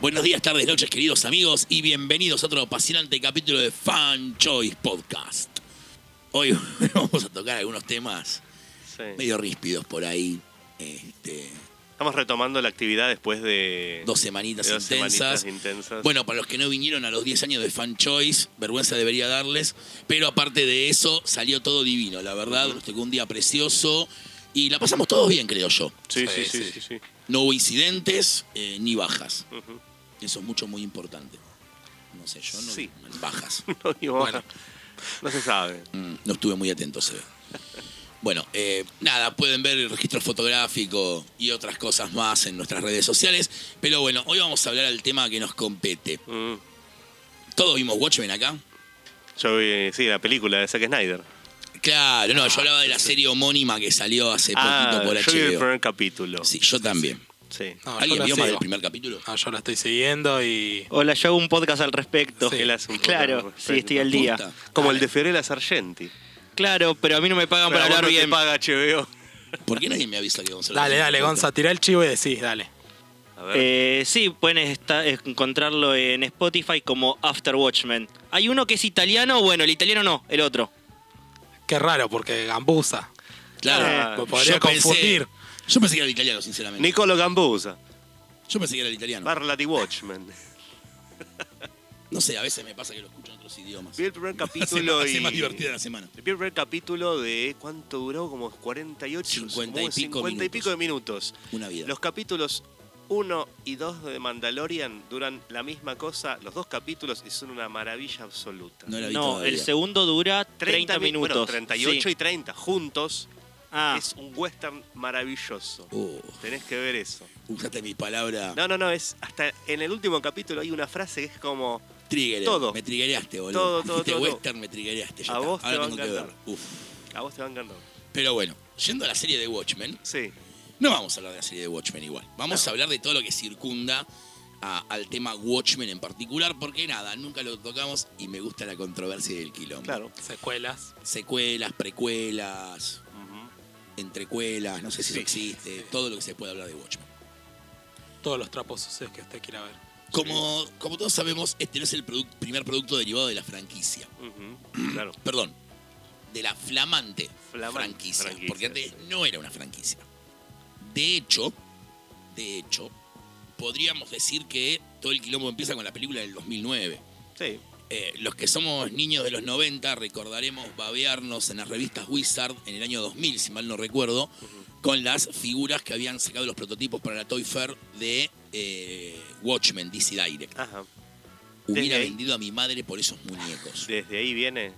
Buenos días, tardes, noches, queridos amigos, y bienvenidos a otro apasionante capítulo de Fan Choice Podcast. Hoy vamos a tocar algunos temas Sí. medio ríspidos por ahí. Este, Estamos retomando la actividad después de dos semanitas de dos intensas. semanitas intensas. Bueno, para los que no vinieron a los 10 años de Fan Choice, vergüenza debería darles. Pero aparte de eso, salió todo divino, la verdad. Nos tocó un día precioso y la pasamos todos bien, creo yo. sí, sí, Sí, sí, sí. sí, sí. No hubo incidentes eh, ni bajas. Eso es mucho, muy importante. No sé, yo no. Sí. Bajas. No, digo, Bueno. no se sabe. Mm, no estuve muy atento, se ve. Bueno, eh, nada, pueden ver el registro fotográfico y otras cosas más en nuestras redes sociales. Pero bueno, hoy vamos a hablar del tema que nos compete. Mm. ¿Todos vimos Watchmen acá? Yo vi, sí, la película de Zack Snyder. Claro, no, yo hablaba de la serie homónima que salió hace Ah, poquito por yo vi el HBO. primer capítulo. Sí, yo también. Sí. No, ¿Alguien vio más del primer capítulo? No, yo la estoy siguiendo y. Hola, yo hago un podcast al respecto. Sí. Hace un Claro, sí, estoy al día. Como el de Fiorella Sargenti. Claro, pero a mí no me pagan Pero para hablar no te bien. paga HBO. ¿Por qué nadie me avisa que vamos a hablar Dale, dale, Gonza, tira el chivo y decís, dale. A ver. Eh, sí, pueden esta- encontrarlo en Spotify como After Watchmen. Hay uno que es italiano, bueno, el italiano no, el otro. Qué raro, porque Gambusa. Claro, Ah, me podría yo pensé- confundir. Yo pensé que era el italiano, sinceramente. Nicolo Gambusa. Yo pensé que era el italiano. Parla di Watchmen. No sé, a veces me pasa que lo escucho en otros idiomas. Vi el primer Hace, capítulo hace y... más divertida la semana. Vi el primer capítulo de... ¿Cuánto duró? Como 48... 50 y como pico 50 y minutos. pico de minutos. Una vida. Los capítulos 1 y 2 de Mandalorian duran la misma cosa, los dos capítulos, y son una maravilla absoluta. No la vi No, todavía. el segundo dura 30, mi- minutos. Bueno, 38 Sí. y 30 juntos. Ah, Es un western maravilloso. Oh, Tenés que ver eso. usaste mi palabra. No, no, no, es hasta en el último capítulo hay una frase que es como Trigger. todo. Me triggereaste, boludo. Todo, todo, todo, todo. western, me triggereaste. Ya A está. vos te Ahora va a tengo que ver. encantar. Uf. a vos te van ganando. Pero bueno, yendo a la serie de Watchmen, Sí. no vamos a hablar de la serie de Watchmen igual. Vamos a hablar de todo lo que circunda a- al tema Watchmen en particular, porque nada, nunca lo tocamos y me gusta la controversia del quilombo. Claro. Secuelas. Secuelas, precuelas. Entrecuelas, no sé si Sí. eso existe, todo lo que se puede hablar de Watchmen. Todos los trapos sucios que usted quiera ver. Como, como todos sabemos, este no es el primer producto derivado de la franquicia. Claro. Perdón, de la flamante, Flamante franquicia, franquicia, Porque antes sí. no era una franquicia. De hecho, de hecho, podríamos decir que todo el quilombo empieza con la película del 2009. Sí. Eh, los que somos niños de los 90 recordaremos babearnos en las revistas Wizard en el año 2000, si mal no recuerdo, con las figuras que habían sacado los prototipos para la Toy Fair de eh, Watchmen DC Direct. Ajá. Hubiera ahí- vendido a mi madre por esos muñecos. Desde ahí viene.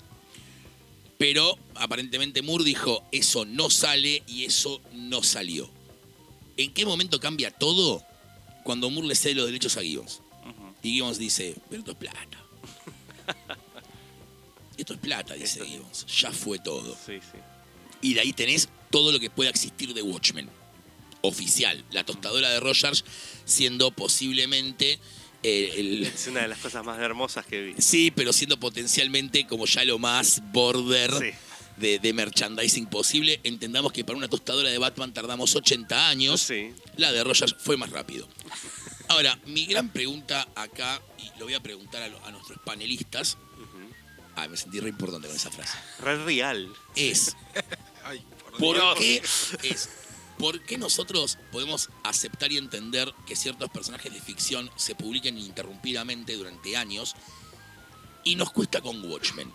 Pero aparentemente Moore dijo, eso no sale y eso no salió. ¿En qué momento cambia todo? Cuando Moore le cede los derechos a Gibbons. Y Gibbons dice, pero esto es plata. esto es plata, dice Esto- Gibbons. Ya fue todo. Sí, sí. Y de ahí tenés todo lo que pueda existir de Watchmen. Oficial. La tostadora de Rogers siendo posiblemente eh, el... Es una de las cosas más hermosas que vi. Sí, pero siendo potencialmente como ya lo más border Sí. de, de merchandising posible. Entendamos que para una tostadora de Batman tardamos 80 años. Sí. La de Rogers fue más rápido. Ahora, mi gran pregunta acá, y lo voy a preguntar a, lo- a nuestros panelistas. Ujú. Ah, me sentí re importante con esa frase. Red Real. Es, Ay, por ¿por Dios. qué, es, ¿por qué nosotros podemos aceptar y entender que ciertos personajes de ficción se publiquen ininterrumpidamente durante años y nos cuesta con Watchmen?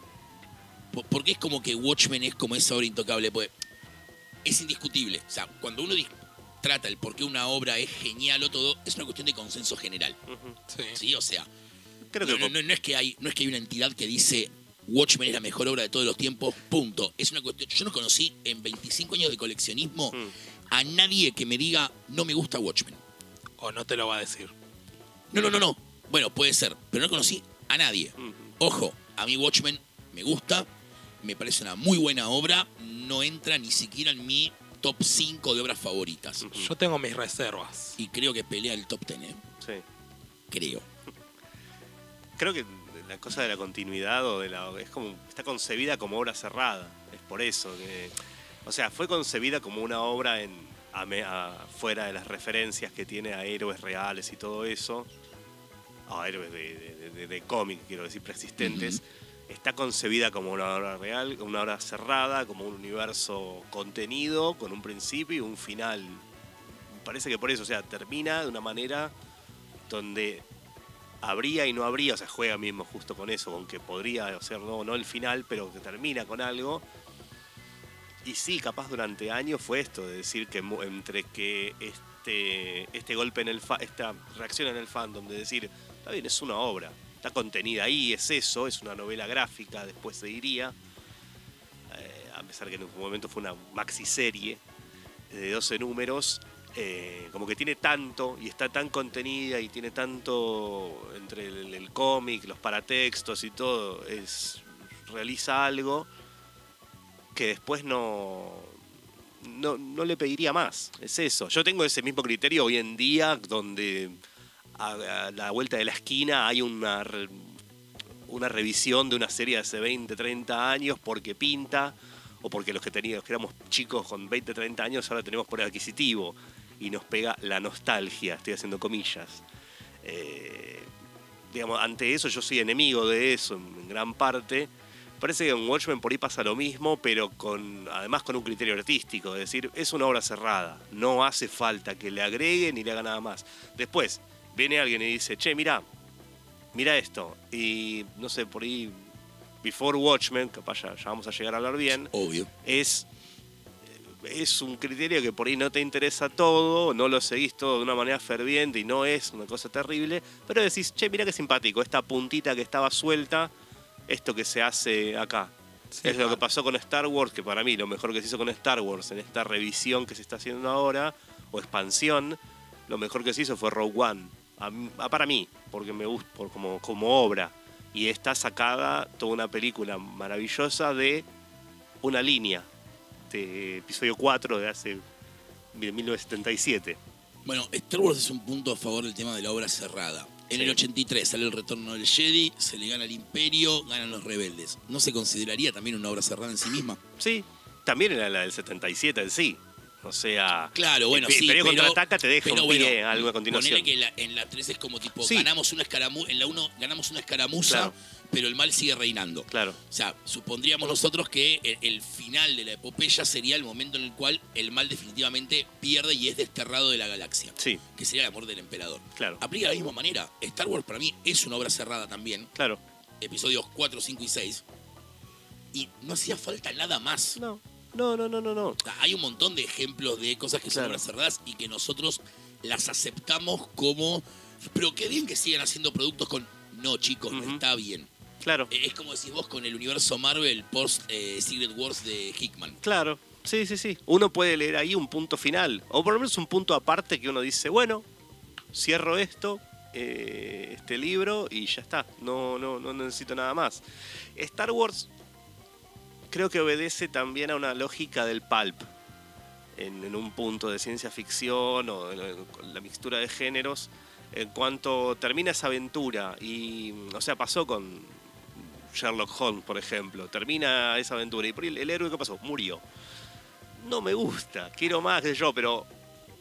Po- Porque es como que Watchmen es como esa obra intocable, pues es indiscutible. O sea, cuando uno trata el por qué una obra es genial o todo, es una cuestión de consenso general. Sí. ¿Sí? O sea, Creo no, que no- no- no es que hay, no es que hay una entidad que dice Watchmen es la mejor obra de todos los tiempos, punto. Es una cuestión. Yo no conocí en 25 años de coleccionismo Mm. a nadie que me diga no me gusta Watchmen. O no te lo va a decir. No, no, no, no. Bueno, puede ser, pero no conocí a nadie. Ojo, a mí Watchmen me gusta, me parece una muy buena obra, no entra ni siquiera en mi top 5 de obras favoritas. Yo tengo mis reservas. Y creo que pelea el top 10, ¿eh? Sí. Creo. Creo que la cosa de la continuidad o de la es como está concebida como obra cerrada. Es por eso que o sea, fue concebida como una obra en a a- fuera de las referencias que tiene a héroes reales y todo eso. ah, héroes de, de- de- de cómic, quiero decir, preexistentes, está concebida como una obra real, una obra cerrada, como un universo contenido, con un principio y un final. Parece que por eso, o sea, termina de una manera donde habría y no habría, o sea, juega mismo justo con eso, con que podría ser no, no el final, pero que termina con algo. Y sí, capaz durante años fue esto, de decir que entre que este, este golpe en el fa- esta reacción en el fandom, de decir, está bien, es una obra, está contenida ahí, es eso, es una novela gráfica, después se diría, eh, a pesar que en un momento fue una maxiserie de 12 números, eh, como que tiene tanto y está tan contenida y tiene tanto entre el, el cómic, los paratextos y todo, es realiza algo que después no, no, no le pediría más. Es eso. Yo tengo ese mismo criterio hoy en día donde a, la vuelta de la esquina hay una, una revisión de una serie de hace 20, 30 años porque pinta o porque los que teníamos, éramos chicos con 20, 30 años ahora tenemos por adquisitivo y nos pega la nostalgia, estoy haciendo comillas. Eh, digamos, ante eso yo soy enemigo de eso en, en gran parte. Parece que en Watchmen por ahí pasa lo mismo, pero con además con un criterio artístico, es decir, es una obra cerrada, no hace falta que le agreguen ni le haga nada más. Después viene alguien y dice, che, mira, mira esto, y no sé, por ahí, Before Watchmen, capaz ya, ya vamos a llegar a hablar bien, Obvio. es, es un criterio que por ahí no te interesa todo, no lo seguís todo de una manera ferviente y no es una cosa terrible, pero decís, che, mira qué simpático, esta puntita que estaba suelta, esto que se hace acá. Sí, es lo que claro. pasó con Star Wars, que para mí lo mejor que se hizo con Star Wars en esta revisión que se está haciendo ahora, o expansión, lo mejor que se hizo fue Rogue One. A mí- a- para mí, porque me gusta por, como, como obra. Y está sacada toda una película maravillosa de una línea de episodio 4 de hace de 1977. Bueno, Star Wars es un punto a favor del tema de la obra cerrada. En Sí. el 83 sale el retorno del Jedi, se le gana el Imperio, ganan los rebeldes. ¿No se consideraría también una obra cerrada en sí misma? Sí, también era la del 77 en sí. O sea, Claro, bueno, el sí, pero, contraataca te deja pero un pie a algo a continuación. que la- en la 3 es como tipo, Sí. ganamos una escaramuza, en la 1 ganamos una escaramuza, Claro. pero el mal sigue reinando. Claro, O sea, supondríamos nosotros que el, el final de la epopeya sería el momento en el cual el mal definitivamente pierde y es desterrado de la galaxia, sí, que sería el amor del emperador. claro, Aplica de la misma manera. Star Wars para mí es una obra cerrada también, claro. episodios 4, 5 y 6, y no hacía falta nada más. No, no, no, no, no, no. Hay un montón de ejemplos de cosas que son obras cerradas y que nosotros las aceptamos como. Pero qué bien que sigan haciendo productos con. No, chicos, está bien. Claro, Eh, Es como decís vos con el universo Marvel post eh, Secret Wars de Hickman. claro. Sí, sí, sí. Uno puede leer ahí un punto final. O por lo menos un punto aparte que uno dice, bueno, cierro esto, eh, este libro y ya está. No, no, no necesito nada más. Star Wars creo que obedece también a una lógica del pulp. En, un punto de ciencia ficción o en- la mixtura de géneros. En cuanto termina esa aventura y, o sea, pasó con Sherlock Holmes, por ejemplo. Termina esa aventura y el, el héroe, ¿qué pasó? Murió. No me gusta, quiero más, sé yo, pero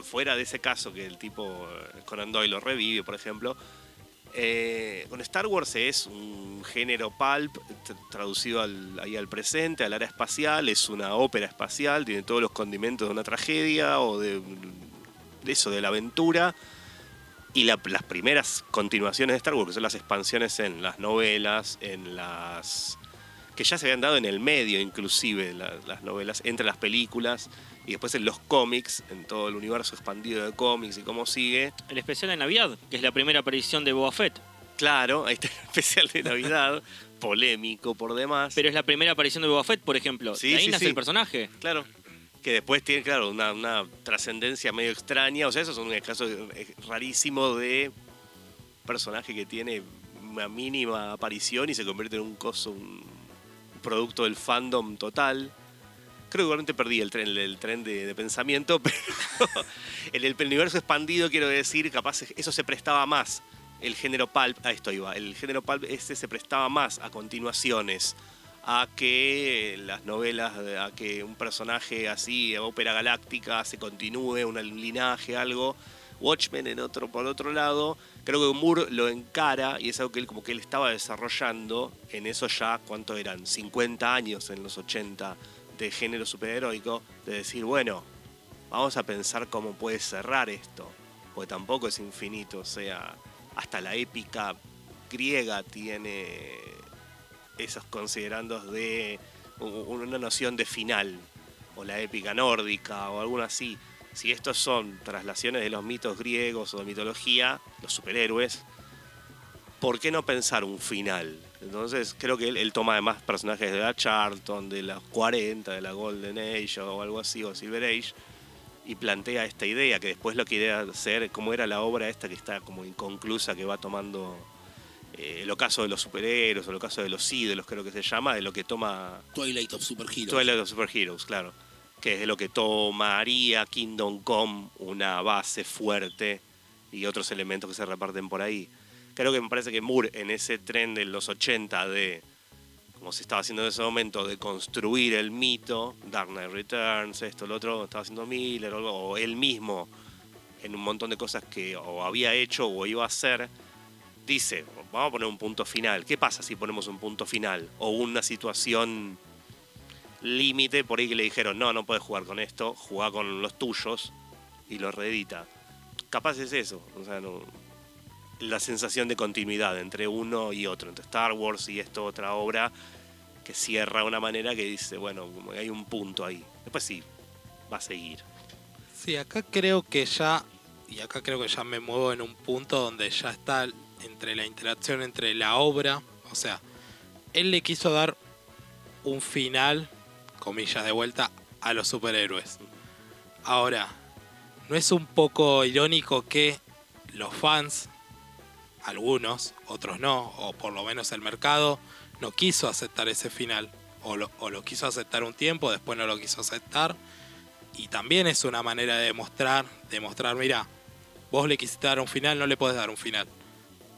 fuera de ese caso que el tipo eh, Conan Doyle lo revive, por ejemplo, eh, con Star Wars es un género pulp traducido al, ahí al presente, al área espacial, es una ópera espacial, tiene todos los condimentos de una tragedia o de, eso, de la aventura. Y la- las primeras continuaciones de Star Wars, que son las expansiones en las novelas, en las... que ya se habían dado en el medio inclusive la- las novelas, entre las películas, y después en los cómics, en todo el universo expandido de cómics y cómo sigue. El especial de Navidad, que es la primera aparición de Boba Fett. Claro, ahí está el especial de Navidad, polémico por demás. Pero es la primera aparición de Boba Fett, por ejemplo. Sí, ahí sí, nace sí. el personaje. Claro. Que después tiene, claro, una, una trascendencia medio extraña. O sea, eso es un caso eh, rarísimo de personaje que tiene una mínima aparición y se convierte en un coso, un producto del fandom total. Creo que realmente perdí el tren, el tren de, de pensamiento, pero en el universo expandido quiero decir, capaz eso se prestaba más. El género pulp, a esto iba, el género pulp este se prestaba más a continuaciones, a que las novelas, a que un personaje así, ópera galáctica, se continúe, un linaje, algo, Watchmen en otro, por otro lado, creo que Moore lo encara y es algo que él como que él estaba desarrollando en eso ya, ¿cuánto eran? 50 años en los 80 de género superheroico, de decir, bueno, vamos a pensar cómo puede cerrar esto, porque tampoco es infinito, o sea, hasta la épica griega tiene esos considerandos de una noción de final, o la épica nórdica, o algo así. Si estos son traslaciones de los mitos griegos o de mitología, los superhéroes, ¿por qué no pensar un final? Entonces creo que él, él toma además personajes de la Charlton, de los 40, de la Golden Age o algo así, o Silver Age, y plantea esta idea, que después lo quiere hacer, como era la obra esta que está como inconclusa, que va tomando eh, el ocaso de los superhéroes, o el ocaso de los ídolos, creo que se llama, de lo que toma Twilight of Superheroes. Twilight of Superheroes, claro. Que es de lo que tomaría Kingdom Come una base fuerte y otros elementos que se reparten por ahí. Creo que me parece que Moore en ese tren de los 80 de, como se estaba haciendo en ese momento, de construir el mito, Dark Knight Returns, esto, lo otro, estaba haciendo Miller o, o él mismo en un montón de cosas que o había hecho o iba a hacer, dice, vamos a poner un punto final. ¿Qué pasa si ponemos un punto final? O una situación límite por ahí que le dijeron, no, no puedes jugar con esto, juega con los tuyos y lo reedita. Capaz es eso, o sea, la sensación de continuidad entre uno y otro, entre Star Wars y esta otra obra que cierra de una manera que dice, bueno, hay un punto ahí. Después sí, va a seguir. Sí, acá creo que ya, y acá creo que ya me muevo en un punto donde ya está entre la interacción entre la obra, o sea, él le quiso dar un final, comillas de vuelta, a los superhéroes. Ahora, ¿no es un poco irónico que los fans, algunos, otros no, o por lo menos el mercado, no quiso aceptar ese final? O lo, quiso aceptar un tiempo, después no lo quiso aceptar y también es una manera de demostrar, demostrar, mira, vos le quisiste dar un final, no le podés dar un final.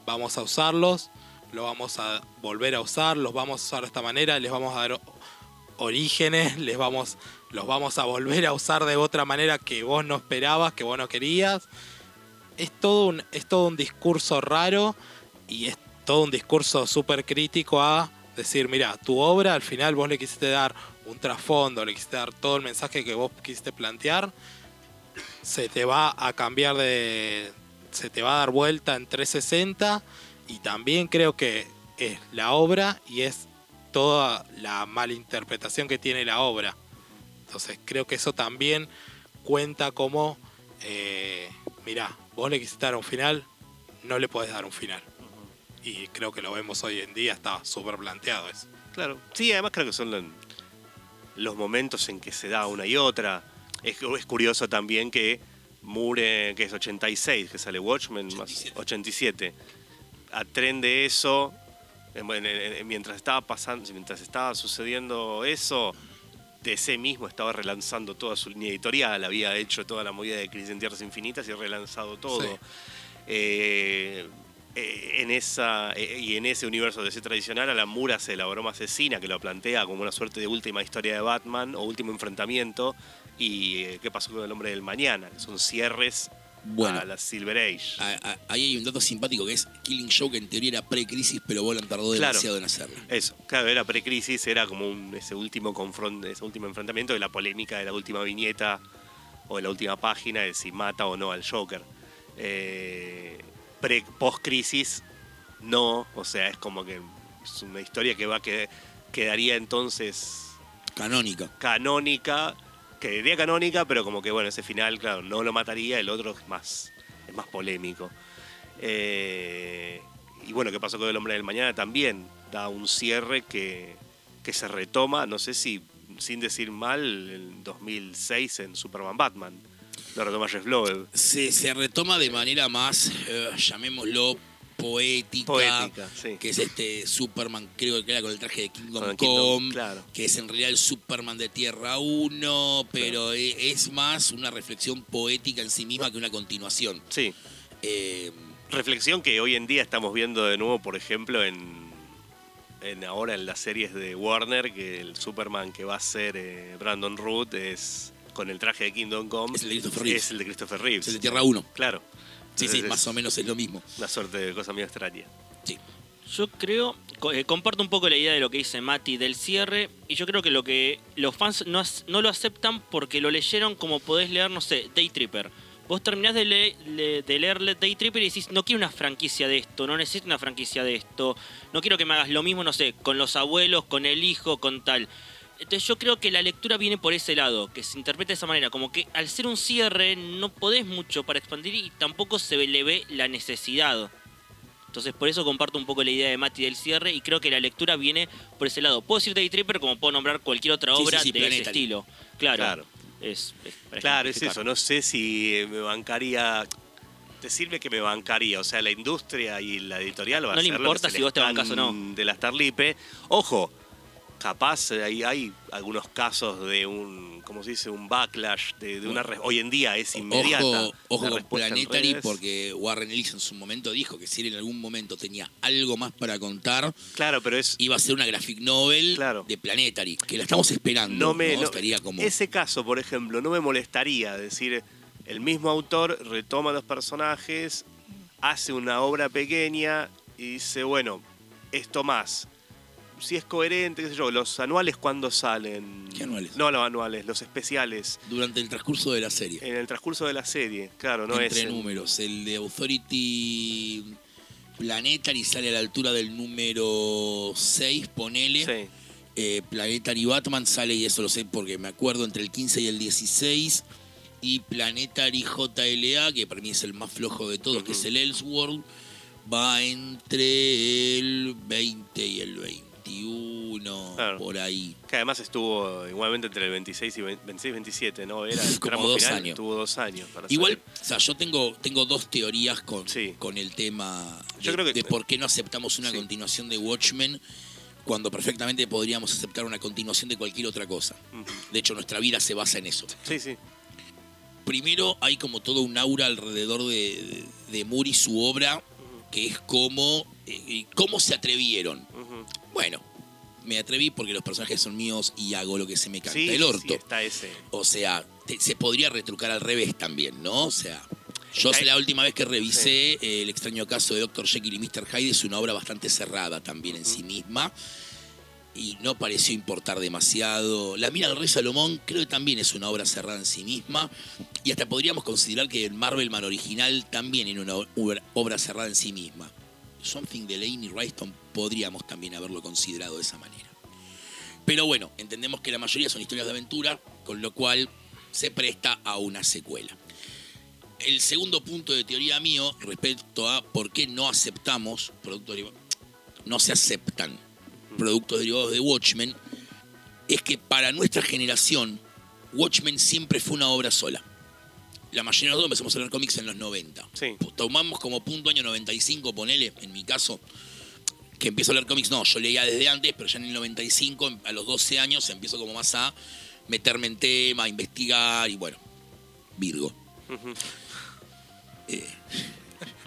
Vamos a usarlos, lo vamos a volver a usar, los vamos a usar de esta manera, les vamos a dar orígenes, les vamos, los vamos a volver a usar de otra manera que vos no esperabas, que vos no querías. Es todo un, es todo un discurso raro y es todo un discurso súper crítico a decir, mira, tu obra al final vos le quisiste dar un trasfondo, le quisiste dar todo el mensaje que vos quisiste plantear, se te va a cambiar de... se te va a dar vuelta en 360 y también creo que es la obra y es toda la malinterpretación que tiene la obra. Entonces creo que eso también cuenta como, eh, mirá, vos le quisiste dar un final, no le podés dar un final. Y creo que lo vemos hoy en día, está súper planteado eso. Claro. Sí, además creo que son lo- los momentos en que se da una y otra. Es, es curioso también que Moore, que es 86, que sale Watchmen, más 87. 87, a tren de eso, eh, mientras estaba pasando, mientras estaba sucediendo eso, DC mismo estaba relanzando toda su línea editorial, había hecho toda la movida de Crisis en Tierras Infinitas y relanzado todo. Sí. Eh, eh, en esa eh, y en ese universo DC tradicional a la Mura se elaboró broma asesina que lo plantea como una suerte de última historia de Batman o último enfrentamiento y qué pasó con el hombre del mañana que son cierres Bueno. a la Silver Age Ahí hay un dato simpático que es Killing Joke en teoría era pre-crisis, pero Bolan tardó Claro. demasiado en hacerlo. eso claro era precrisis era como un, ese último confront ese último enfrentamiento de la polémica de la última viñeta o de la última página de si mata o no al Joker eh, pre post crisis no o sea es como que es una historia que va que quedaría entonces Canónica. canónica, que diría canónica, pero como que bueno, ese final, claro, no lo mataría, el otro es más, es más polémico. Eh, y bueno, ¿qué pasó con el hombre del mañana? También da un cierre que, que se retoma, no sé si sin decir mal, en 2006 en Superman Batman. Lo retoma Jeff Loeb. Se, se retoma de manera más, eh, llamémoslo, poética. Poética, sí. Que es este Superman, creo que era con el traje de Kingdom Come. Kingdom, claro. Que es en realidad el Superman de Tierra 1, pero e- es más una reflexión poética en sí misma que una continuación. Sí. Eh, Reflexión que hoy en día estamos viendo de nuevo, por ejemplo, en, en ahora en las series de Warner, que el Superman que va a ser eh, Brandon Root es con el traje de Kingdom Come Es el de Christopher Reeves. es el de Christopher Reeves. Es el de Tierra 1. Claro. Sí, sí, más o menos es lo mismo. Una suerte de cosa muy extraña. Sí. Yo creo, eh, comparto un poco la idea de lo que dice Mati del cierre, y yo creo que lo que los fans no, no lo aceptan porque lo leyeron como podés leer, no sé, Day Tripper. Vos terminás de, le- le- de leer Day Tripper y decís, no quiero una franquicia de esto, no necesito una franquicia de esto, no quiero que me hagas lo mismo, no sé, con los abuelos, con el hijo, con tal. Entonces yo creo que la lectura viene por ese lado, que se interpreta de esa manera, como que al ser un cierre no podés mucho para expandir y tampoco se le ve la necesidad. Entonces por eso comparto un poco la idea de Mati del cierre y creo que la lectura viene por ese lado. Puedo decir Day Tripper como puedo nombrar cualquier otra obra sí, sí, de ese estilo. Claro. Claro. Es, es Claro, es eso. No sé si eh, me bancaría. Decirme que me bancaría. O sea, la industria y la editorial va a No le importa si vos te les bancás o no. De la Starlipe. Ojo, capaz eh, hay, hay algunos casos de un. ¿Cómo se dice? Un backlash. De, de una Hoy en día es inmediata. Ojo, ojo con Planetary porque Warren Ellis en su momento dijo que si él en algún momento tenía algo más para contar, Claro, pero es. iba a ser una graphic novel Claro. de Planetary, que la estamos esperando. no me ¿no? no- Estaría como... ese caso por ejemplo no me molestaría decir el mismo autor retoma los personajes hace una obra pequeña y dice bueno esto más si es coherente qué sé yo los anuales cuándo salen ¿Qué anuales? no los anuales los especiales Durante el transcurso de la serie. en el transcurso de la serie claro no entre es en- números. El de Authority Planetary sale a la altura del número 6, ponele. sí. Eh, Planetary Batman sale, y eso lo sé porque me acuerdo, entre el 15 y el 16. Y Planetary JLA, que para mí es el más flojo de todos, que es el Elseworld, va entre el 20 y el 21, Claro. por ahí. que además estuvo igualmente entre el 26 y 26 27 no era el Como tramo dos final años. tuvo dos años para Igual, salir. o sea, yo tengo, tengo dos teorías con, Sí. con el tema Yo de, creo que- de por qué no aceptamos una Sí. continuación de Watchmen cuando perfectamente podríamos aceptar una continuación de cualquier otra cosa. Ujú. De hecho, nuestra vida se basa en eso. sí sí Primero, hay como todo un aura alrededor de, de, de Moore y su obra, que es como, eh, cómo se atrevieron. Bueno, me atreví porque los personajes son míos y hago lo que se me canta Sí, el orto. sí, está ese O sea, te- se podría retrucar al revés también, ¿no? O sea, yo sé Hay- la última vez que revisé eh, el extraño caso de Dr. Jekyll y Mr. Hyde, es una obra bastante cerrada también en sí misma. Y no pareció importar demasiado. La Mira del Rey Salomón creo que también es una obra cerrada en sí misma. Y hasta podríamos considerar que el Marvelman original también era una obra cerrada en sí misma. Something de Laney Wrightson podríamos también haberlo considerado de esa manera. Pero bueno, entendemos que la mayoría son historias de aventura, con lo cual se presta a una secuela. El segundo punto de teoría mío respecto a por qué no aceptamos productos derivados, no se aceptan productos derivados de Watchmen, es que para nuestra generación, Watchmen siempre fue una obra sola. La mayoría de nosotros empezamos a leer cómics en los 90. Sí. Tomamos como punto año 95, ponele, en mi caso, que empiezo a leer cómics, no, yo leía desde antes, pero ya en el 95, a los 12 años, empiezo como más a meterme en tema, a investigar y bueno, Virgo. Eh,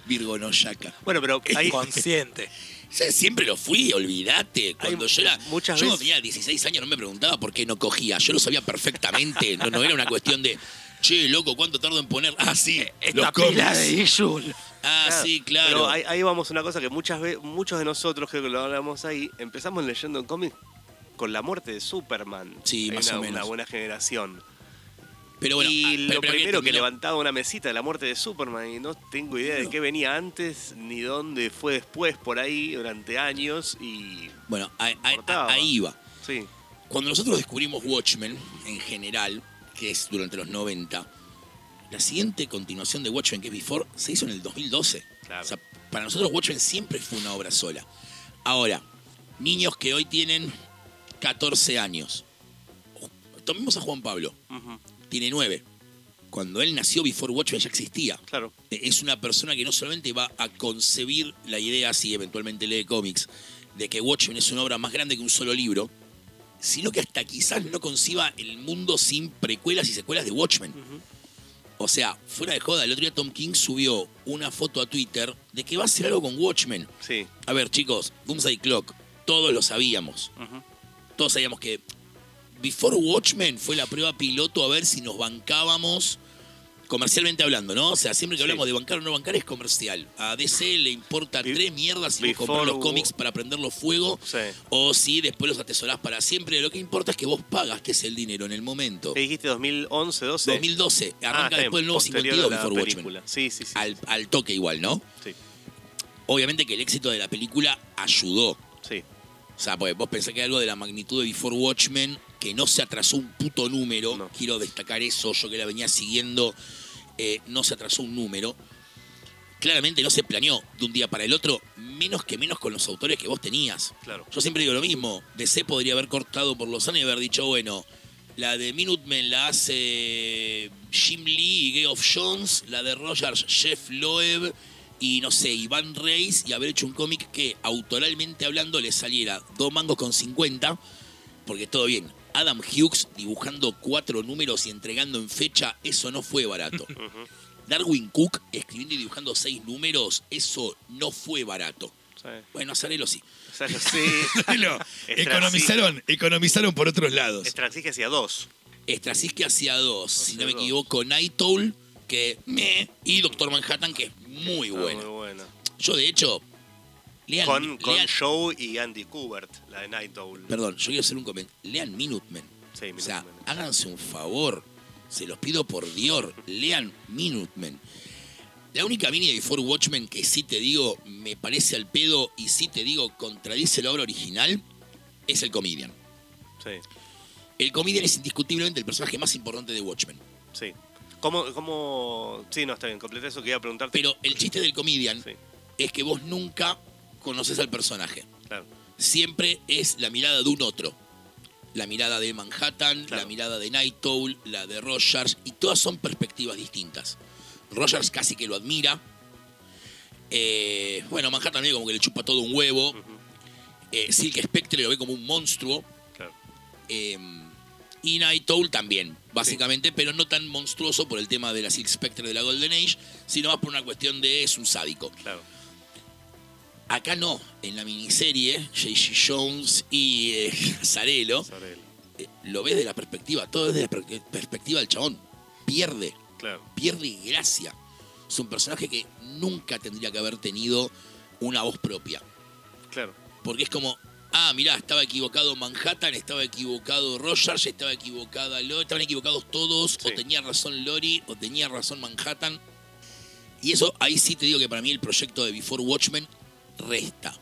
Virgo no yaca. Bueno, pero hay, Consciente. Siempre lo fui, olvídate. Cuando Hay yo era. muchas yo veces- tenía 16 años, no me preguntaba por qué no cogía. Yo lo sabía perfectamente. No, no era una cuestión de. Che, loco, ¿cuánto tardo en poner? Ah, sí. los cómics. Ishul. Ah, Claro, sí, claro. Pero ahí, ahí vamos a una cosa que muchas veces, muchos de nosotros, creo que lo hablamos ahí, empezamos leyendo en cómics con la muerte de Superman. Sí, Hay más una, o menos. una buena generación. Pero bueno, y ah, pero- lo pero primero que levantaba una mesita de la muerte de Superman y no tengo idea de qué venía antes ni dónde fue después por ahí durante años y Bueno, ahí, ahí- ahí iba. sí, Cuando nosotros descubrimos Watchmen, en general, que es durante los 90, la siguiente continuación de Watchmen, que es Before, se hizo en el 2012. Claro. O sea, para nosotros Watchmen siempre fue una obra sola. Ahora, niños que hoy tienen 14 años. Tomemos a Juan Pablo, tiene 9. Cuando él nació, Before Watchmen ya existía. claro. Es una persona que no solamente va a concebir la idea, si eventualmente lee cómics, de que Watchmen es una obra más grande que un solo libro, sino que hasta quizás no conciba el mundo sin precuelas y secuelas de Watchmen. O sea, fuera de joda, el otro día Tom King subió una foto a Twitter de que va a hacer algo con Watchmen. Before Watchmen fue la prueba piloto a ver si nos bancábamos comercialmente hablando, ¿no? O sea, siempre que Sí. hablamos de bancar o no bancar es comercial. A DC le importa Be- tres mierdas si vos compras los cómics para prenderlos fuego Sí. o si después los atesorás para siempre. Lo que importa es que vos pagaste el dinero en el momento. ¿Qué dijiste? ¿2011, 12? 2012, Ah, arranca está después bien, el nuevo posterior 52 a la Before Watchmen. Sí, sí, sí. Al, al toque igual, ¿no? Sí, Obviamente que el éxito de la película ayudó. O sea, pues vos pensás que algo de la magnitud de Before Watchmen, que no se atrasó un puto número, No. quiero destacar eso, yo que la venía siguiendo, eh, no se atrasó un número. Claramente no se planeó de un día para el otro, menos que menos con los autores que vos tenías. Claro. Yo siempre digo lo mismo, DC podría haber cortado por los años y haber dicho, bueno, la de Minutemen la hace Jim Lee y Geoff Jones, la de Rogers, Jeff Loeb y no sé, Iván Reis, y haber hecho un cómic que autoralmente hablando le saliera dos mangos con 50, porque todo bien. Adam Hughes dibujando cuatro números y entregando en fecha, eso no fue barato. Darwin Cook escribiendo y dibujando seis números, eso no fue barato. Sí. Bueno, Azarelo sí. O sea, sí. No, economizaron, economizaron por otros lados. Straczynski hacía dos. Straczynski hacía dos, si no me equivoco, Night Owl, que me, y Doctor Manhattan, que muy bueno. Muy buena. Yo, de hecho, lean, Con, con lean- Joe y Andy Kubert, la de Night Owl. perdón, yo quiero hacer un comentario. Lean Minutemen. Sí, O sea, Minutemen. háganse un favor, se los pido por Dios, lean Minutemen. La única mini de Before Watchmen que sí te digo me parece al pedo y sí te digo contradice la obra original es el Comedian. Sí, El Comedian es indiscutiblemente el personaje más importante de Watchmen. sí. ¿Cómo, cómo... Sí, no, está bien, completé eso que iba a preguntarte. Pero el chiste del Comedian Sí, es que vos nunca conoces al personaje. claro. Siempre es la mirada de un otro. La mirada de Manhattan, Claro. la mirada de Night Owl, la de Rogers, y todas son perspectivas distintas. Rogers casi que lo admira. Eh, bueno, Manhattan como que le chupa todo un huevo. Ujú, Eh, Silk Spectre lo ve como un monstruo. Claro. Eh, y Night Owl también, básicamente, pero no tan monstruoso por el tema de la Silk Spectre de la Golden Age, sino más por una cuestión de es un sádico. Claro. Acá no, en la miniserie, J.C. Jones y eh, Zarello, eh, lo ves de la perspectiva, todo es de la per- perspectiva del chabón. Pierde, Claro. pierde gracia. Es un personaje que nunca tendría que haber tenido una voz propia. Claro. Porque es como, ah, mirá, estaba equivocado Manhattan, estaba equivocado Rogers, estaba equivocada Lori, estaban equivocados todos, o tenía razón Lori, o tenía razón Manhattan. Y eso, ahí sí te digo que para mí el proyecto de Before Watchmen resta.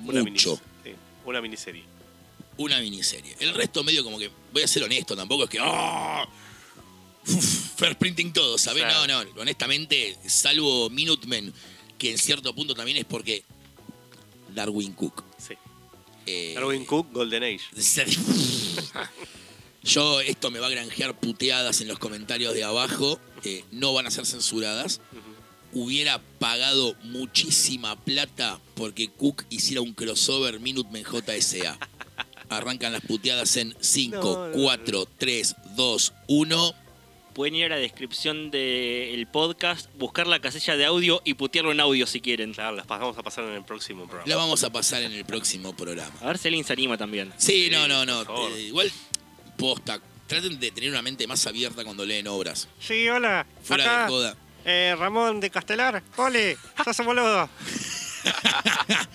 Una, mucho. miniserie. Sí, una miniserie. Una miniserie. El resto medio como que, voy a ser honesto, tampoco es que, ¡ah! Uf, First printing todo, ¿sabes? Claro. No, no, honestamente, salvo Minutemen, que en cierto punto también es porque Darwin Cook. Eh, Darwin Cook, Golden Age. Yo, esto me va a granjear puteadas en los comentarios de abajo. eh, no van a ser censuradas. Hubiera pagado muchísima plata porque Cook hiciera un crossover Minutemen JSA. Arrancan las puteadas en 5, No, no, 4, 3, 2, 1. Pueden ir a la descripción del podcast, buscar la casilla de audio y putearlo en audio si quieren. Claro, las vamos a pasar en el próximo programa. La vamos a pasar en el próximo programa. A ver si alguien se anima también. Sí, Sí, no, no, no. por favor. eh, igual, posta. Traten de tener una mente más abierta cuando leen obras. Sí, hola. Fuera Acá, de joda. eh, Ramón de Castelar. Ole, sos un boludo.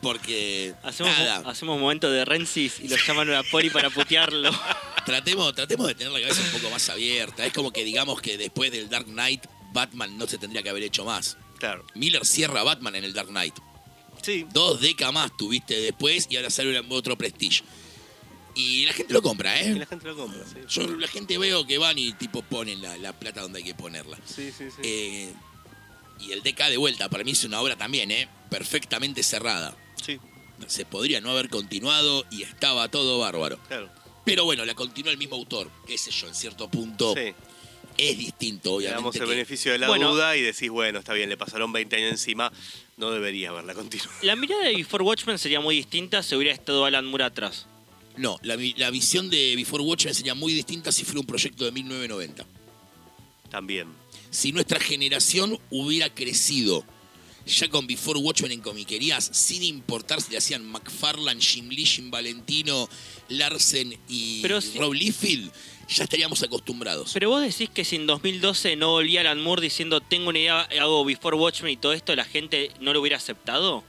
Porque. Hacemos, nada. hacemos un momento de Rensis y lo llaman a Poli para putearlo. Tratemos, tratemos de tener la cabeza un poco más abierta. Es como que digamos que después del Dark Knight, Batman no se tendría que haber hecho más. Claro. Miller cierra a Batman en el Dark Knight. Sí. Dos décadas más tuviste después y ahora sale otro Prestige. Y la gente lo compra, Y la ¿eh? gente lo compra, sí. Yo la gente veo que van y tipo ponen la, la plata donde hay que ponerla. Sí, sí, sí. Eh, y el DK de vuelta, para mí es una obra también, ¿eh? Perfectamente cerrada. Se podría no haber continuado y estaba todo bárbaro. claro. Pero bueno, la continúa el mismo autor, qué sé yo, en cierto punto Sí. es distinto, Le damos obviamente. el que- beneficio de la Bueno. duda y decís, bueno, está bien, le pasaron 20 años encima, no debería haberla continuado. La mirada de Before Watchmen sería muy distinta si hubiera estado Alan Moore atrás. No, la, la visión de Before Watchmen sería muy distinta si fuera un proyecto de 1990. También. Si nuestra generación hubiera crecido ya con Before Watchmen en comiquerías, sin importar si le hacían McFarlane, Jim Lee, Jim Valentino, Larsen y Pero Rob Liefeld, ya estaríamos acostumbrados. Pero vos decís que si en 2012 no volvía Alan Moore diciendo tengo una idea, hago Before Watchmen y todo esto, la gente no lo hubiera aceptado.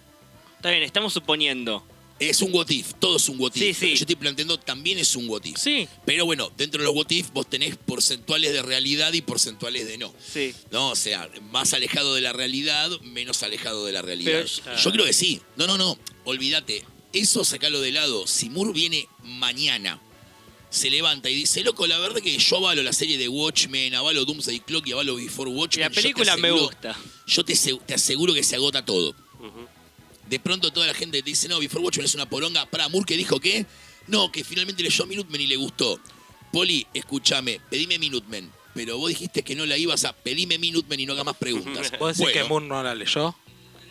Está bien, estamos suponiendo. Es un what if, todo es un what if. Sí, Lo que sí. Yo estoy planteando también es un what if. Sí, Pero bueno, dentro de los what if vos tenés porcentuales de realidad y porcentuales de no. sí. No, o sea, más alejado de la realidad, menos alejado de la realidad. Pero- Yo creo que sí. No, no, no. Olvídate. Eso sacalo de lado. Si Moore viene mañana, se levanta y dice, loco, la verdad que yo avalo la serie de Watchmen, avalo Doomsday Clock y avalo Before Watchmen. la película me gusta. Yo te, te aseguro que se agota todo. Ujú. De pronto toda la gente te dice, no, Before Watchmen es una poronga. Para Moore que dijo que, no, que finalmente leyó Minutemen y le gustó. Poli, escúchame, pedime Minutemen. Pero vos dijiste que no la ibas a pedime Minutemen y no hagas más preguntas. ¿Vos decís que. Moore no la leyó?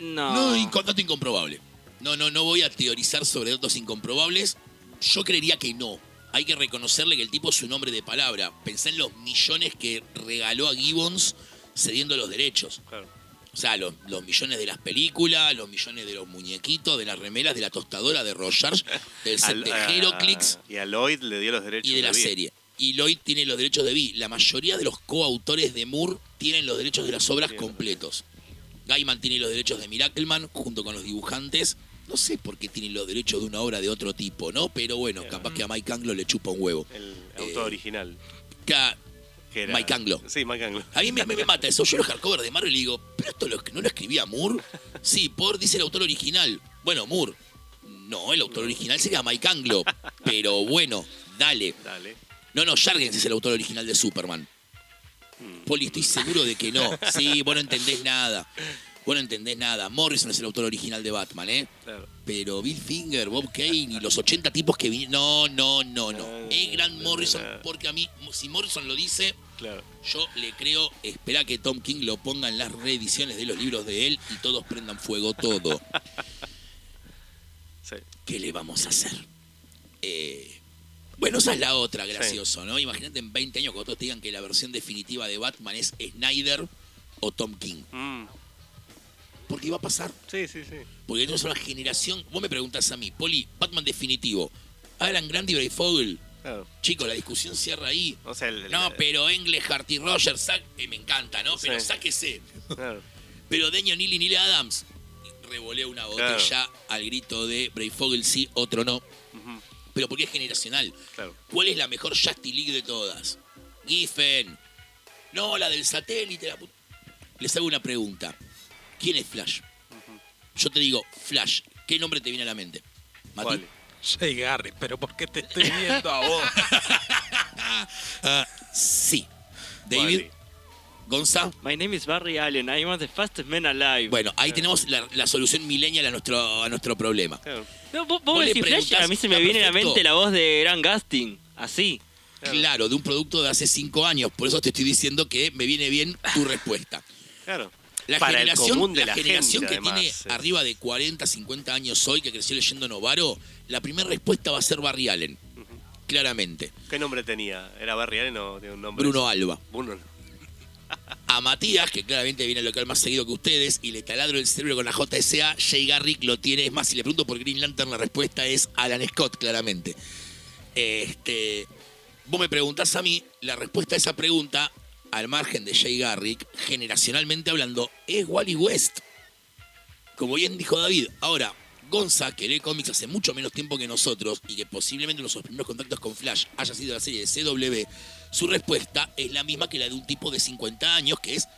No. No, inco- dato incomprobable. No, no, no voy a teorizar sobre datos incomprobables. Yo creería que no. Hay que reconocerle que el tipo es un hombre de palabra. Pensá en los millones que regaló a Gibbons cediendo los derechos. Claro. O sea, los, los millones de las películas, los millones de los muñequitos, de las remeras, de la tostadora de Rogers, del set Al- de Heroclix Y a Lloyd le dio los derechos y de la serie. Y Lloyd tiene los derechos de Vi. La mayoría de los coautores de Moore tienen los derechos de las obras completos. Gaiman tiene los derechos de Miracleman junto con los dibujantes. No sé por qué tienen los derechos de una obra de otro tipo, ¿no? Pero bueno, capaz que a Mike Anglo le chupa un huevo. El Eh, autor original. Ca- Que era... Mike Anglo. Sí, Mike Anglo. A mí me, me- me mata eso. Yo los hardcover de Marvel y digo, ¿pero esto lo- no lo escribía Moore? Sí, por, dice el autor original. Bueno, Moore. No, el autor original sería Mike Anglo. Pero bueno, dale. Dale. No, no, Jargens es el autor original de Superman. Mm. Poli, estoy seguro de que no. Sí, vos no entendés nada. Vos no entendés nada. Morrison es el autor original de Batman, ¿eh? Claro. Pero Bill Finger, Bob Kane y los 80 tipos que vinieron. No, no, no, no. No, Es Grant no, Morrison, porque a mí, si Morrison lo dice, Claro. yo le creo. Espera que Tom King lo ponga en las reediciones de los libros de él y todos prendan fuego todo. Sí. ¿Qué le vamos a hacer? Eh, bueno, esa es la otra, gracioso, ¿no? Imagínate en 20 años todos te digan que la versión definitiva de Batman es Snyder o Tom King. Mm. Porque va a pasar. Sí, sí, sí. Porque tenemos una generación. Vos me preguntás a mí, Poli, Batman definitivo. Alan Grant y Bray Fogel. Claro. Chicos, la discusión cierra ahí. O sea, el- No, el- pero Englehart y Rogers, sa- eh, me encanta, ¿no? Pero Sí. sáquese. Claro. Pero Daniel Neal y Neil Adams revolea una botella al grito de Bray Fogel sí, otro no. Pero porque es generacional. Claro. ¿Cuál es la mejor Justice League de todas? Giffen. No, la del satélite. la Les hago una pregunta. ¿Quién es Flash? Yo te digo, Flash. ¿Qué nombre te viene a la mente? ¿Mati? ¿Cuál? Jay Garrick, pero ¿por qué te estoy viendo a vos? Ah, sí. David. Gonza. My name is Barry Allen. I am the fastest man alive. Bueno, ahí tenemos la, la solución millennial a nuestro, a nuestro problema. Claro. no, vos, vos decís Flash, a mí se me viene a la mente la voz de Grant Gustin. Así. Claro. Claro, de un producto de hace cinco años. Por eso te estoy diciendo que me viene bien tu respuesta. Claro. La Para el generación, común de la la generación gente, que tiene sí. arriba de 40, 50 años hoy, que creció leyendo Novaro, la primera respuesta va a ser Barry Allen. Claramente. ¿Qué nombre tenía? ¿Era Barry Allen o tiene un nombre? Bruno Alba. Bruno. A Matías, que claramente viene al local más seguido que ustedes, y le taladro el cerebro con la JSA, Jay Garrick lo tiene. Es más, si le pregunto por Green Lantern, la respuesta es Alan Scott, claramente. Este, vos me preguntás a mí, la respuesta a esa pregunta, al margen de Jay Garrick, generacionalmente hablando, es Wally West. Como bien dijo David. Ahora, Gonza, que lee cómics hace mucho menos tiempo que nosotros y que posiblemente nuestros primeros contactos con Flash haya sido la serie de CW, su respuesta es la misma que la de un tipo de 50 años, que es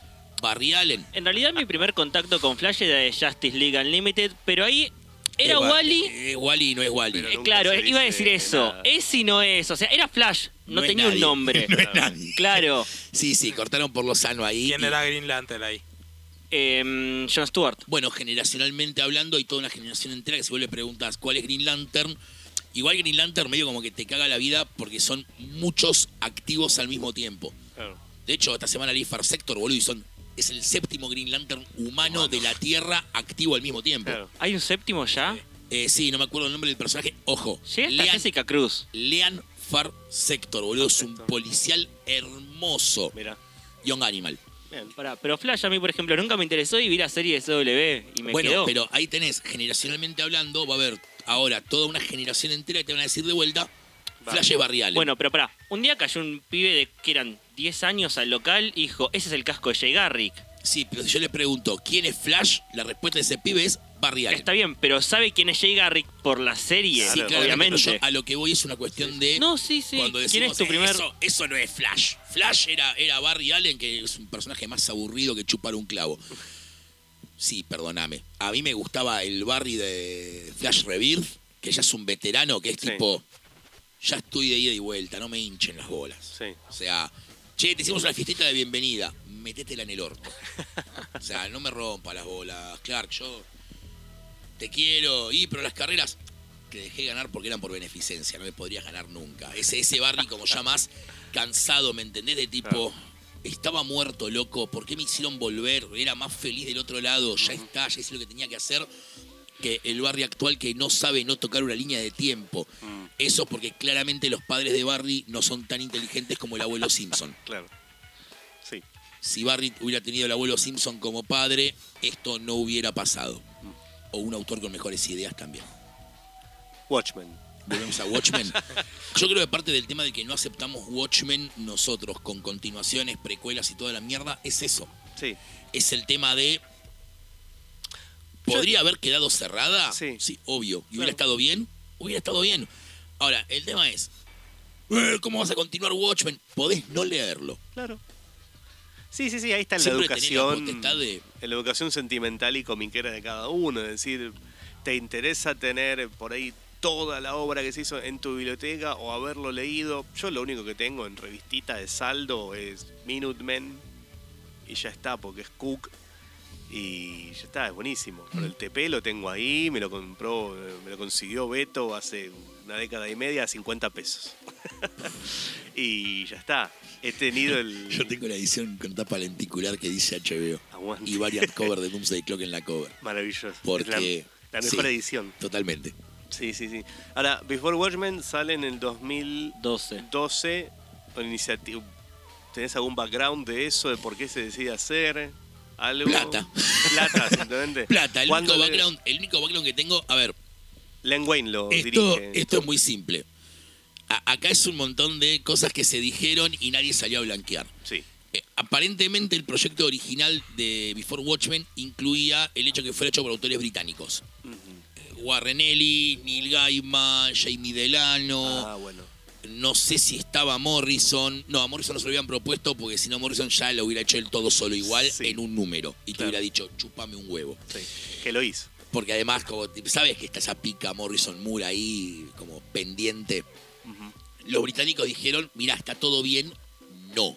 Barry Allen. En realidad mi primer contacto con Flash era de Justice League Unlimited, pero ahí era Es Wa- Wally. Es Wally y no es Wally. Eh, claro, iba a decir eso. nada. Es y no es. O sea, era Flash. No, tenía un nombre. No es nadie. Claro. Sí, sí, cortaron por lo sano ahí. ¿Quién y- era Green Lantern ahí? Em, John Stewart. Bueno, generacionalmente hablando, hay toda una generación entera que si vos le preguntas cuál es Green Lantern, igual Green Lantern medio como que te caga la vida porque son muchos activos al mismo tiempo. Claro. De hecho, esta semana leí Far Sector, boludo, y son, es el séptimo Green Lantern humano, de la Tierra activo al mismo tiempo. Claro. ¿Hay un séptimo ya? Eh, sí, no me acuerdo el nombre del personaje. Ojo, lean, Jessica Cruz. lean Far Sector, boludo, es un policial hermoso. Mira. Young Animal. Bien. Pará, pero Flash a mí, por ejemplo, nunca me interesó y vi la serie de CW y me bueno, quedó. pero ahí tenés, generacionalmente hablando, va a haber ahora toda una generación entera que te van a decir de vuelta, Flash es barrial. Bueno, pero pará, un día cayó un pibe de que eran 10 años al local y dijo, ese es el casco de Jay Garrick. Sí, pero si yo le pregunto, ¿quién es Flash? La respuesta de ese pibe es Barry Allen. Está bien, pero ¿sabe quién es Jay Garrick por la serie? Sí, Claro, claramente, obviamente. pero yo a lo que voy es una cuestión de... No, sí, sí. Cuando ¿Quién decimos, es tu "Eh, primer...? eso, eso no es Flash. Flash era, era Barry Allen, que es un personaje más aburrido que chupar un clavo. Sí, perdóname. A mí me gustaba el Barry de Flash Rebirth, que ya es un veterano, que es Sí. tipo... Ya estoy de ida y vuelta, no me hinchen las bolas. Sí. O sea, che, te hicimos una fiestita de bienvenida, metétela en el orto. O sea, no me rompa las bolas, Clark, yo te quiero, y pero las carreras te dejé ganar porque eran por beneficencia, no me podrías ganar nunca. Ese, ese como ya más cansado, ¿me entendés? De tipo, estaba muerto, loco, ¿por qué me hicieron volver? Era más feliz del otro lado, ya está, ya hice lo que tenía que hacer. Que el Barry actual que no sabe no tocar una línea de tiempo. Mm, Eso porque claramente los padres de Barry no son tan inteligentes como el abuelo Simpson. claro. Sí. Si Barry hubiera tenido el abuelo Simpson como padre, esto no hubiera pasado. O un autor con mejores ideas también. Watchmen. Volvemos a Watchmen. Yo creo que parte del tema de que no aceptamos Watchmen nosotros con continuaciones, precuelas y toda la mierda es eso. Sí. Es el tema de. ¿Podría haber quedado cerrada? Sí. obvio. ¿Y hubiera Claro. estado bien? Hubiera estado bien. Ahora, el tema es. "Eh, ¿Cómo vas a continuar Watchmen? Podés no leerlo. Claro. Sí, sí, sí, ahí está en la Siempre la educación. potestad de- En la educación sentimental y comiquera de cada uno. Es decir, ¿te interesa tener por ahí toda la obra que se hizo en tu biblioteca o haberlo leído? Yo lo único que tengo en revistita de saldo es Minutemen y ya está, porque es Cook y ya está, es buenísimo. Pero el TP lo tengo ahí, me lo compró, eh, me lo consiguió Beto hace una década y media a 50 pesos. y ya está. He tenido el. Yo tengo la edición con tapa lenticular que dice HBO. Aguante. Y variant cover de Doomsday Clock en la cover. Maravilloso. Porque- Es la, la mejor sí. edición. Totalmente. Sí, sí, sí. Ahora, Before Watchmen sale en el 2012 12. con iniciativa. ¿Tenés algún background de eso, de por qué se decide hacer? ¿Algo? Plata. Plata, simplemente. Plata, el ¿Cuándo único, background, el único background que tengo. A ver, Len Wayne lo esto, dirige. esto es muy simple. A- acá es un montón de cosas que se dijeron y nadie salió a blanquear. Sí. Eh, aparentemente el proyecto original de Before Watchmen incluía el hecho que fuera hecho por autores británicos. Eh, Warren Ellis, Neil Gaiman, Jamie Delano. Ah, bueno. No sé si estaba Morrison. No, a Morrison no se lo habían propuesto porque si no Morrison ya lo hubiera hecho él todo solo igual Sí. en un número. Y te hubiera dicho, chupame un huevo. Sí. Que lo hizo. Porque además, como sabes que está esa pica Morrison Moore ahí como pendiente. Los británicos dijeron, mira, está todo bien. No.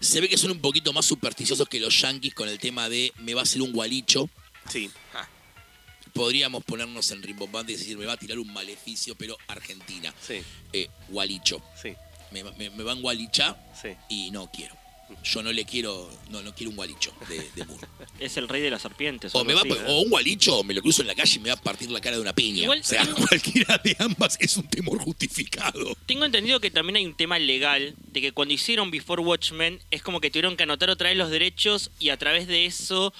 Se ve que son un poquito más supersticiosos que los yankees con el tema de me va a hacer un gualicho. Sí. Podríamos ponernos en rimbombante y decir, me va a tirar un maleficio, pero Argentina. Sí. Eh, gualicho. Sí. Me, me, me van gualichar Sí. y no quiero. Yo no le quiero, no, no quiero un gualicho de, de Moore. Es el rey de las serpientes. O, me va, así. o un gualicho, o me lo cruzo en la calle y me va a partir la cara de una piña. Igual- o sea, cualquiera de ambas es un temor justificado. Tengo entendido que también hay un tema legal de que cuando hicieron Before Watchmen es como que tuvieron que anotar otra vez los derechos y a través de eso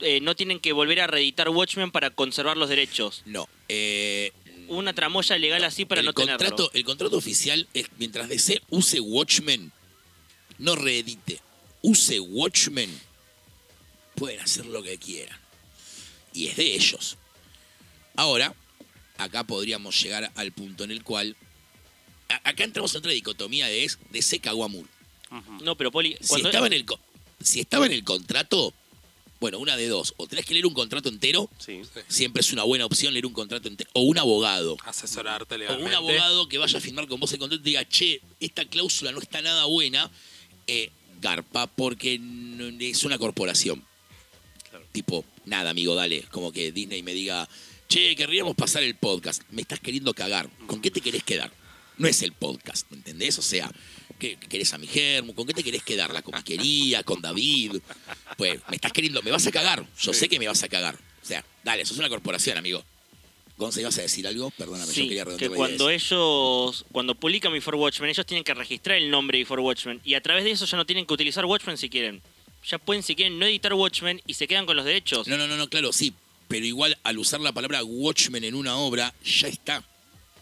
eh, no tienen que volver a reeditar Watchmen para conservar los derechos. No. Eh, una tramoya legal así para el no contrato, tenerlo. El contrato oficial es mientras DC use Watchmen, no reedite, use Watchmen, pueden hacer lo que quieran. Y es de ellos. Ahora, acá podríamos llegar al punto en el cual. a- acá entramos en otra dicotomía de es DC cagó a Moore. Ujú. No, pero Poli, Si estaba, en el, si estaba en el contrato, bueno, una de dos. O tenés que leer un contrato entero, Sí. siempre es una buena opción leer un contrato entero. O un abogado. Asesorarte O legalmente. un abogado que vaya a firmar con vos el contrato y te diga, che, esta cláusula no está nada buena, eh, garpa, porque es una corporación. Claro. Tipo, nada, amigo, dale. Como que Disney me diga, che, querríamos pasar el podcast. Me estás queriendo cagar. ¿Con qué te querés quedar? No es el podcast, ¿me entendés? O sea, ¿qué, qué querés a mi germo? ¿Con qué te querés quedar? ¿La comiquería? ¿Con David? Pues, me estás queriendo, me vas a cagar. Yo sé que me vas a cagar. O sea, dale, sos una corporación, amigo. Gonza, ¿ibas a decir algo? Perdóname, yo quería que redondear la cuando ellos, cuando publican Before Watchmen, ellos tienen que registrar el nombre Before Watchmen y a través de eso ya no tienen que utilizar Watchmen si quieren. Ya pueden, si quieren, no editar Watchmen y se quedan con los derechos. No, no, no, no, claro, sí. Pero igual al usar la palabra Watchmen en una obra, ya está.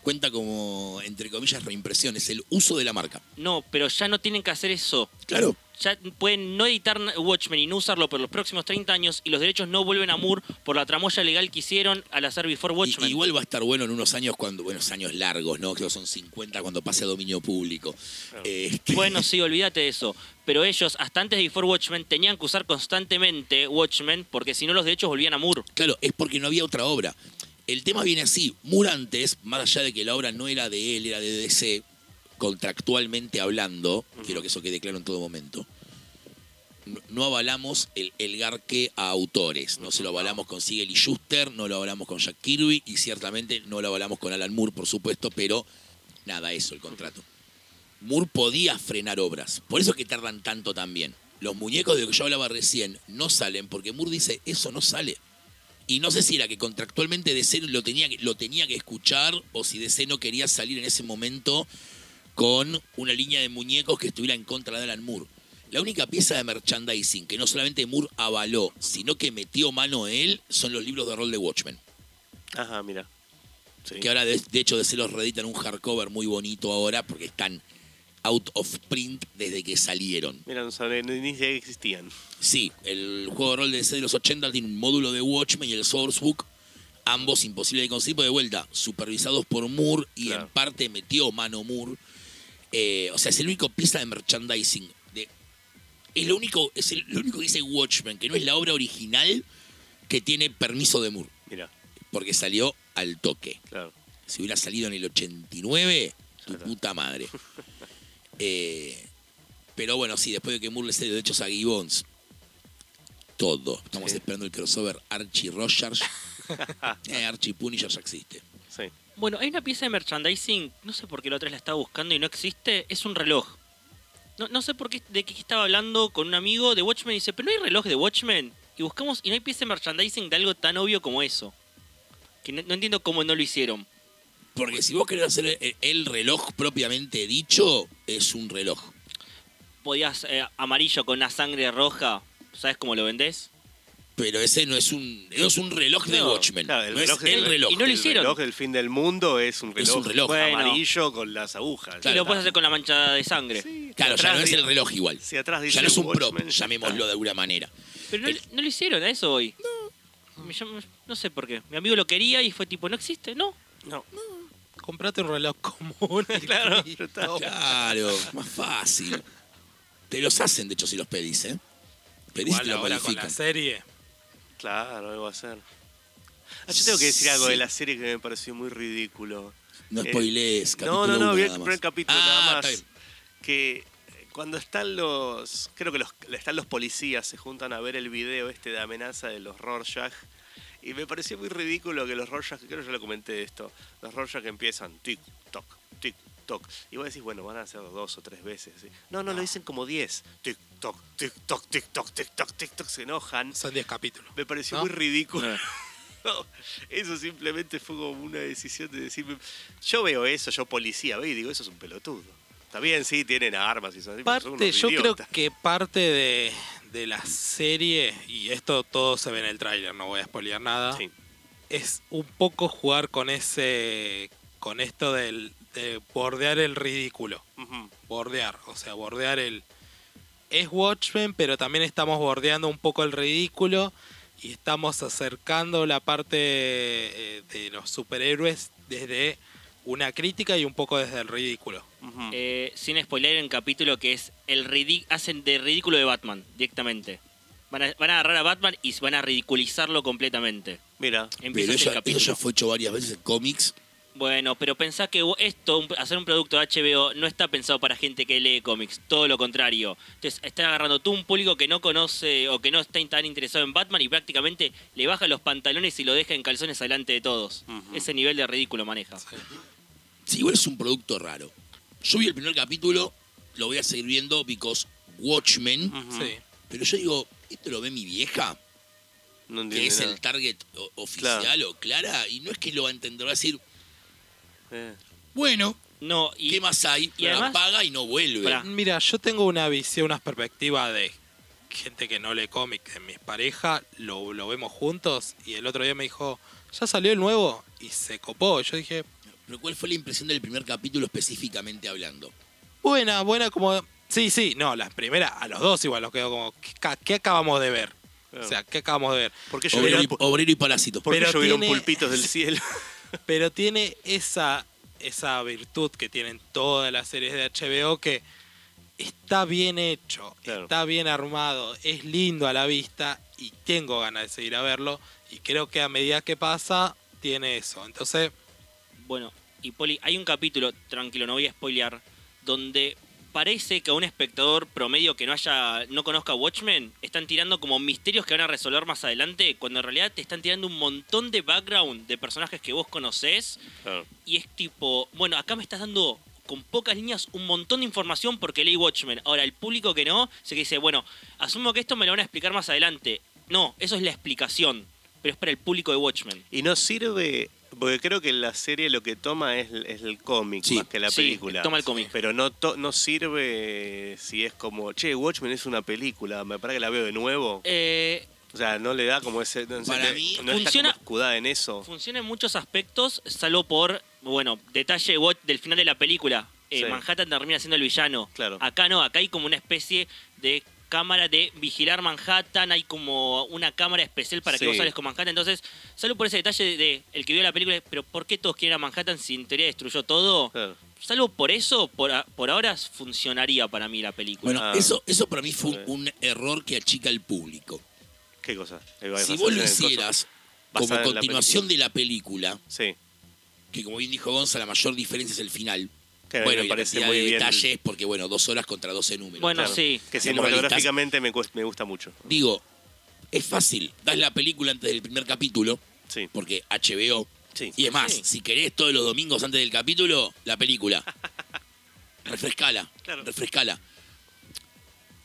Cuenta como, entre comillas, reimpresión. Es el uso de la marca. No, pero ya no tienen que hacer eso. Claro. Ya pueden no editar Watchmen y no usarlo por los próximos 30 años y los derechos no vuelven a Moore por la tramoya legal que hicieron al hacer Before Y- Watchmen. igual va a estar bueno en unos años cuando, buenos años largos, ¿no? Creo que son 50 cuando pase a dominio público. Este, Bueno, sí, olvídate de eso. Pero ellos, hasta antes de Before Watchmen, tenían que usar constantemente Watchmen porque si no los derechos volvían a Moore. Claro, es porque no había otra obra. El tema viene así. Moore antes, más allá de que la obra no era de él, era de DC, contractualmente hablando, quiero que eso quede claro en todo momento, no, no avalamos el, el garque a autores. No se lo avalamos con Siegel y Schuster, no lo avalamos con Jack Kirby y ciertamente no lo avalamos con Alan Moore, por supuesto, pero nada, eso, el contrato. Moore podía frenar obras. Por eso es que tardan tanto también. Los muñecos de los que yo hablaba recién no salen porque Moore dice, eso no sale. Y no sé si era que contractualmente DC lo tenía, que- lo tenía que escuchar o si DC no quería salir en ese momento con una línea de muñecos que estuviera en contra de Alan Moore. La única pieza de merchandising que no solamente Moore avaló, sino que metió mano él, son los libros de rol de Watchmen. Ajá, mira. Sí. Que ahora, de, de hecho, DC los reeditan un hardcover muy bonito ahora porque están out of print desde que salieron. Mira, no sabía ni que existían. Sí, el juego de rol de DC de los 80 tiene un módulo de Watchmen y el Sourcebook, ambos imposibles de conseguir, pero de vuelta, supervisados por Moore y Claro. en parte metió mano Moore. Eh, o sea, es el único pieza de merchandising. De, es lo único, es el, lo único que dice Watchmen, que no es la obra original que tiene permiso de Moore, Mira, porque salió al toque. claro. Si hubiera salido en el 89, tu puta madre. Eh, pero bueno, sí, después de que Moore le cede derechos a Gibbons, todo. Estamos Sí. esperando el crossover Archie Rogers. eh, Archie Punisher ya existe. Sí. Bueno, hay una pieza de merchandising, no sé por qué la otra vez la estaba buscando y no existe, es un reloj. No, no sé por qué, de qué estaba hablando con un amigo de Watchmen y dice, pero no hay reloj de Watchmen. Y buscamos y no hay pieza de merchandising de algo tan obvio como eso. Que no, no entiendo cómo no lo hicieron. Porque si vos querés hacer el, el reloj propiamente dicho, es un reloj. Podías eh, amarillo con una sangre roja, ¿sabes cómo lo vendés? Pero ese no es un, no es un reloj de No, Watchmen. claro, el no reloj es del- el reloj. y no lo el hicieron. reloj del fin del mundo es un Es reloj, un reloj. Bueno. amarillo con las agujas. Claro, y lo puedes hacer con la mancha de sangre. Sí, Claro, ya no es el reloj igual. Si atrás dice Ya no es un prop, Watchmen, ya llamémoslo de alguna manera. Pero no, El- no lo hicieron, a eso hoy. No. No sé por qué. Mi amigo lo quería y fue tipo, ¿no existe? No. No, Comprate un reloj común. y Claro. Claro, más fácil. Te los hacen, de hecho, si los pedís, ¿eh? Pedís y te lo ahora con la modifican. serie. claro, algo a ser. Ah, yo tengo que decir algo Sí. de la serie que me pareció muy ridículo. No Eh, spoilees, No, capítulo no, no, uno vi el nada más. primer capítulo Ah, nada está más. bien. Que cuando están los. Creo que los, están los policías, se juntan a ver el video este de amenaza de los Rorschach. Y me pareció muy ridículo que los Rorschach, creo que ya lo comenté esto, los Rorschach empiezan tic, toc, tic, toc. Y vos decís, bueno, van a hacer dos o tres veces. ¿sí? No, no, lo dicen como diez. Tic, toc, tic, toc, tic, toc, tic, toc, tic, toc. Se enojan. Son 10 capítulos. Me pareció ¿No? muy ridículo. No, eso simplemente fue como una decisión de decirme. Yo veo eso, yo policía, veo y digo, eso es un pelotudo. Está bien, sí, tienen armas y son, pero son Parte, unos yo creo idiotas. que parte de, de la serie, y esto todo se ve en el tráiler, no voy a spoilear nada, Sí, es un poco jugar con ese con esto del, de bordear el ridículo. Bordear, o sea, bordear el... Es Watchmen, pero también estamos bordeando un poco el ridículo y estamos acercando la parte eh, de los superhéroes desde una crítica y un poco desde el ridículo. Eh, sin spoiler en capítulo que es el hacen de ridículo de Batman directamente. Van a, van a agarrar a Batman y van a ridiculizarlo completamente. Mira, Empieza Pero eso, el eso capítulo. ya fue hecho varias veces en cómics. Bueno, pero pensá que esto, un- hacer un producto de HBO, no está pensado para gente que lee cómics, todo lo contrario. Entonces, están agarrando tú un público que no conoce o que no está tan interesado en Batman y prácticamente le baja los pantalones y lo deja en calzones delante de todos. Ese nivel de ridículo maneja. Sí, igual es un producto raro. Yo vi el primer capítulo, lo voy a seguir viendo because Watchmen. Sí. pero yo digo, ¿esto lo ve mi vieja? no Que es nada. el target o- oficial o clara, y no es que lo va a entender, va a decir, Eh, bueno, No, y ¿qué más hay? y además- Apaga y no vuelve. Pará. Mira, yo tengo una visión, una perspectiva de gente que no lee cómic en mis pareja, lo, lo vemos juntos y el otro día me dijo, ya salió el nuevo y se copó. Yo dije, Pero ¿cuál fue la impresión del primer capítulo específicamente hablando? buena, buena como... Sí, sí, no, las primeras, a los dos igual nos quedó como, ¿qué, ca- qué acabamos de ver? Claro. O sea, ¿qué acabamos de ver? ¿Por qué Obrero y, obrero y parásito. por qué pero llovieron tiene- pulpitos del cielo? Pero tiene esa, esa virtud que tienen todas las series de HBO que está bien hecho, Claro. está bien armado, es lindo a la vista y tengo ganas de seguir a verlo. Y creo que a medida que pasa, tiene eso. Entonces, Bueno, y Poli, hay un capítulo, tranquilo, no voy a spoilear, donde parece que a un espectador promedio que no haya no conozca Watchmen están tirando como misterios que van a resolver más adelante, cuando en realidad te están tirando un montón de background de personajes que vos conocés Claro. y es tipo, bueno, acá me estás dando con pocas líneas un montón de información porque leí Watchmen. Ahora, el público que no, se que dice, bueno, asumo que esto me lo van a explicar más adelante. No, eso es la explicación, pero es para el público de Watchmen. Y no sirve, porque creo que la serie lo que toma es, es el cómic Sí. más que la Sí, película. toma el cómic. Pero no, to- no sirve si es como, che, Watchmen es una película, me parece que la veo de nuevo. Eh, O sea, no le da como ese... No, Para mí no está funciona- como escudada en eso. Funciona en muchos aspectos, salvo por, bueno, detalle del final de la película. Eh, Sí. Manhattan termina siendo el villano. Claro. Acá no, acá hay como una especie de cámara de vigilar Manhattan, hay como una cámara especial para que Sí. vos sales con Manhattan. Entonces, salvo por ese detalle de, de el que vio la película, pero ¿por qué todos quieren a Manhattan si en teoría destruyó todo? Claro. Salvo por eso, por, por ahora funcionaría para mí la película. Bueno, Ah. eso, eso para mí fue un, error que achica el público. ¿Qué cosa? Si vos lo hicieras como la continuación de la película, Sí. que como bien dijo Gonza, la mayor diferencia es el final. Que bueno, me y la muy de bien. detalles, porque bueno, dos horas contra 12 números. Bueno, Claro. sí. Que cinematográficamente me, me gusta mucho. Digo, es fácil, das la película antes del primer capítulo, Sí. porque HBO. Sí. Y es más, Sí. si querés todos los domingos antes del capítulo, la película. refrescala, Claro. refrescala.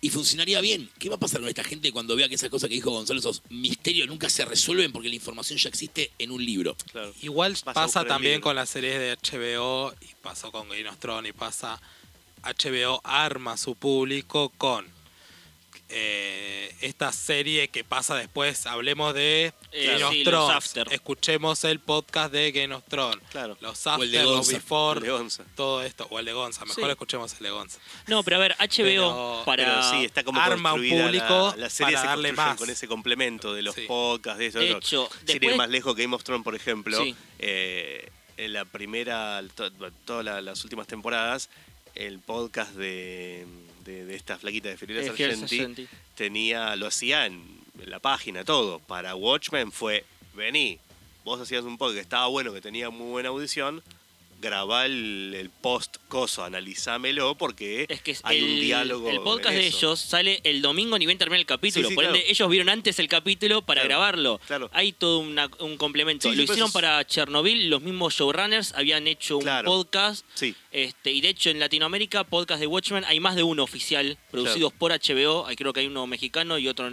Y funcionaría bien. ¿Qué va a pasar con esta gente cuando vea que esas cosas que dijo Gonzalo, esos misterios nunca se resuelven porque la información ya existe en un libro? Claro. igual Vas a pasa también con las series de HBO y pasó con Game of Thrones y pasa HBO arma su público con eh, esta serie que pasa después. Hablemos de Eh, Game of sí, los Thrones. after. Escuchemos el podcast de Game of Thrones. Claro. Los O el de after, los Gonza. before, De Gonza. todo esto. O el de Gonza. Mejor Sí. escuchemos el de Gonza. No, pero a ver, HBO Pero- para... Pero sí, está como arma un público la, la serie para se darle más. con ese complemento de los Sí. podcasts, de eso. De hecho, Sin ir después- más lejos, Game of Thrones, por ejemplo, Sí. eh, en la primera, to- todas la- las últimas temporadas, el podcast de, de, de esta flaquita de Sargenti Sargenti. tenía, lo hacía en, en la página, todo. Para Watchmen fue, vení, vos hacías un podcast que estaba bueno, que tenía muy buena audición, grabá el, el post coso, analizámelo, porque Es que es hay el, un diálogo el podcast en de ellos sale el domingo ni bien termina el capítulo. Sí, sí, Por ende, ellos vieron antes el capítulo para Claro, grabarlo. claro. Hay todo una- un complemento. Sí, Lo pero hicieron es- para Chernobyl, los mismos showrunners habían hecho un podcast. Este, y de hecho en Latinoamérica, podcast de Watchmen, hay más de uno oficial, producidos por HBO. Hay, creo que hay uno mexicano y otro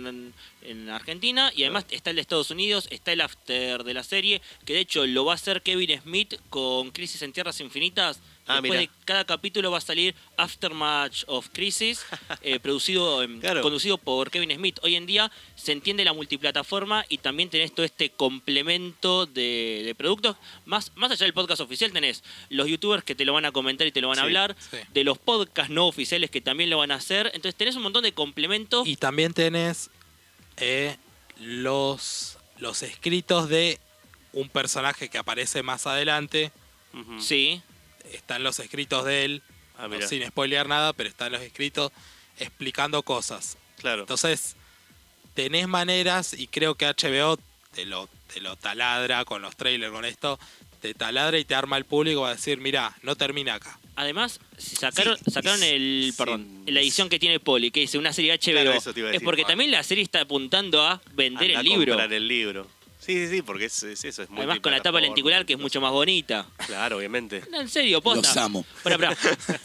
en, en Argentina. Y además está el de Estados Unidos, está el after de la serie, que de hecho lo va a hacer Kevin Smith con Crisis en Tierras Infinitas. Ah, Después mirá. de cada capítulo va a salir Aftermatch of Crisis, eh, producido, Claro. conducido por Kevin Smith. Hoy en día se entiende la multiplataforma y también tenés todo este complemento de, de productos. Más, más allá del podcast oficial tenés los youtubers que te lo van a comentar y te lo van a Sí, hablar, sí. de los podcasts no oficiales que también lo van a hacer. Entonces tenés un montón de complementos. Y también tenés eh, los, los escritos de un personaje que aparece más adelante. Sí, Están los escritos de él, Ah, no, sin spoilear nada, pero están los escritos explicando cosas. claro. Entonces, tenés maneras y creo que HBO te lo, te lo taladra con los trailers, con esto, te taladra y te arma el público a decir, mira, no termina acá. Además, si sacaron, Sí, sacaron el, perdón, la edición que tiene Poli, que dice una serie HBO, Claro, eso te iba a es porque Ah. también la serie está apuntando a vender Andá el a libro. comprar el libro. Sí, sí, sí, porque es, es eso, es muy Además con la tapa lenticular que es mucho más bonita. Claro, obviamente. No, en serio, posta. Los amo. Pará, pará.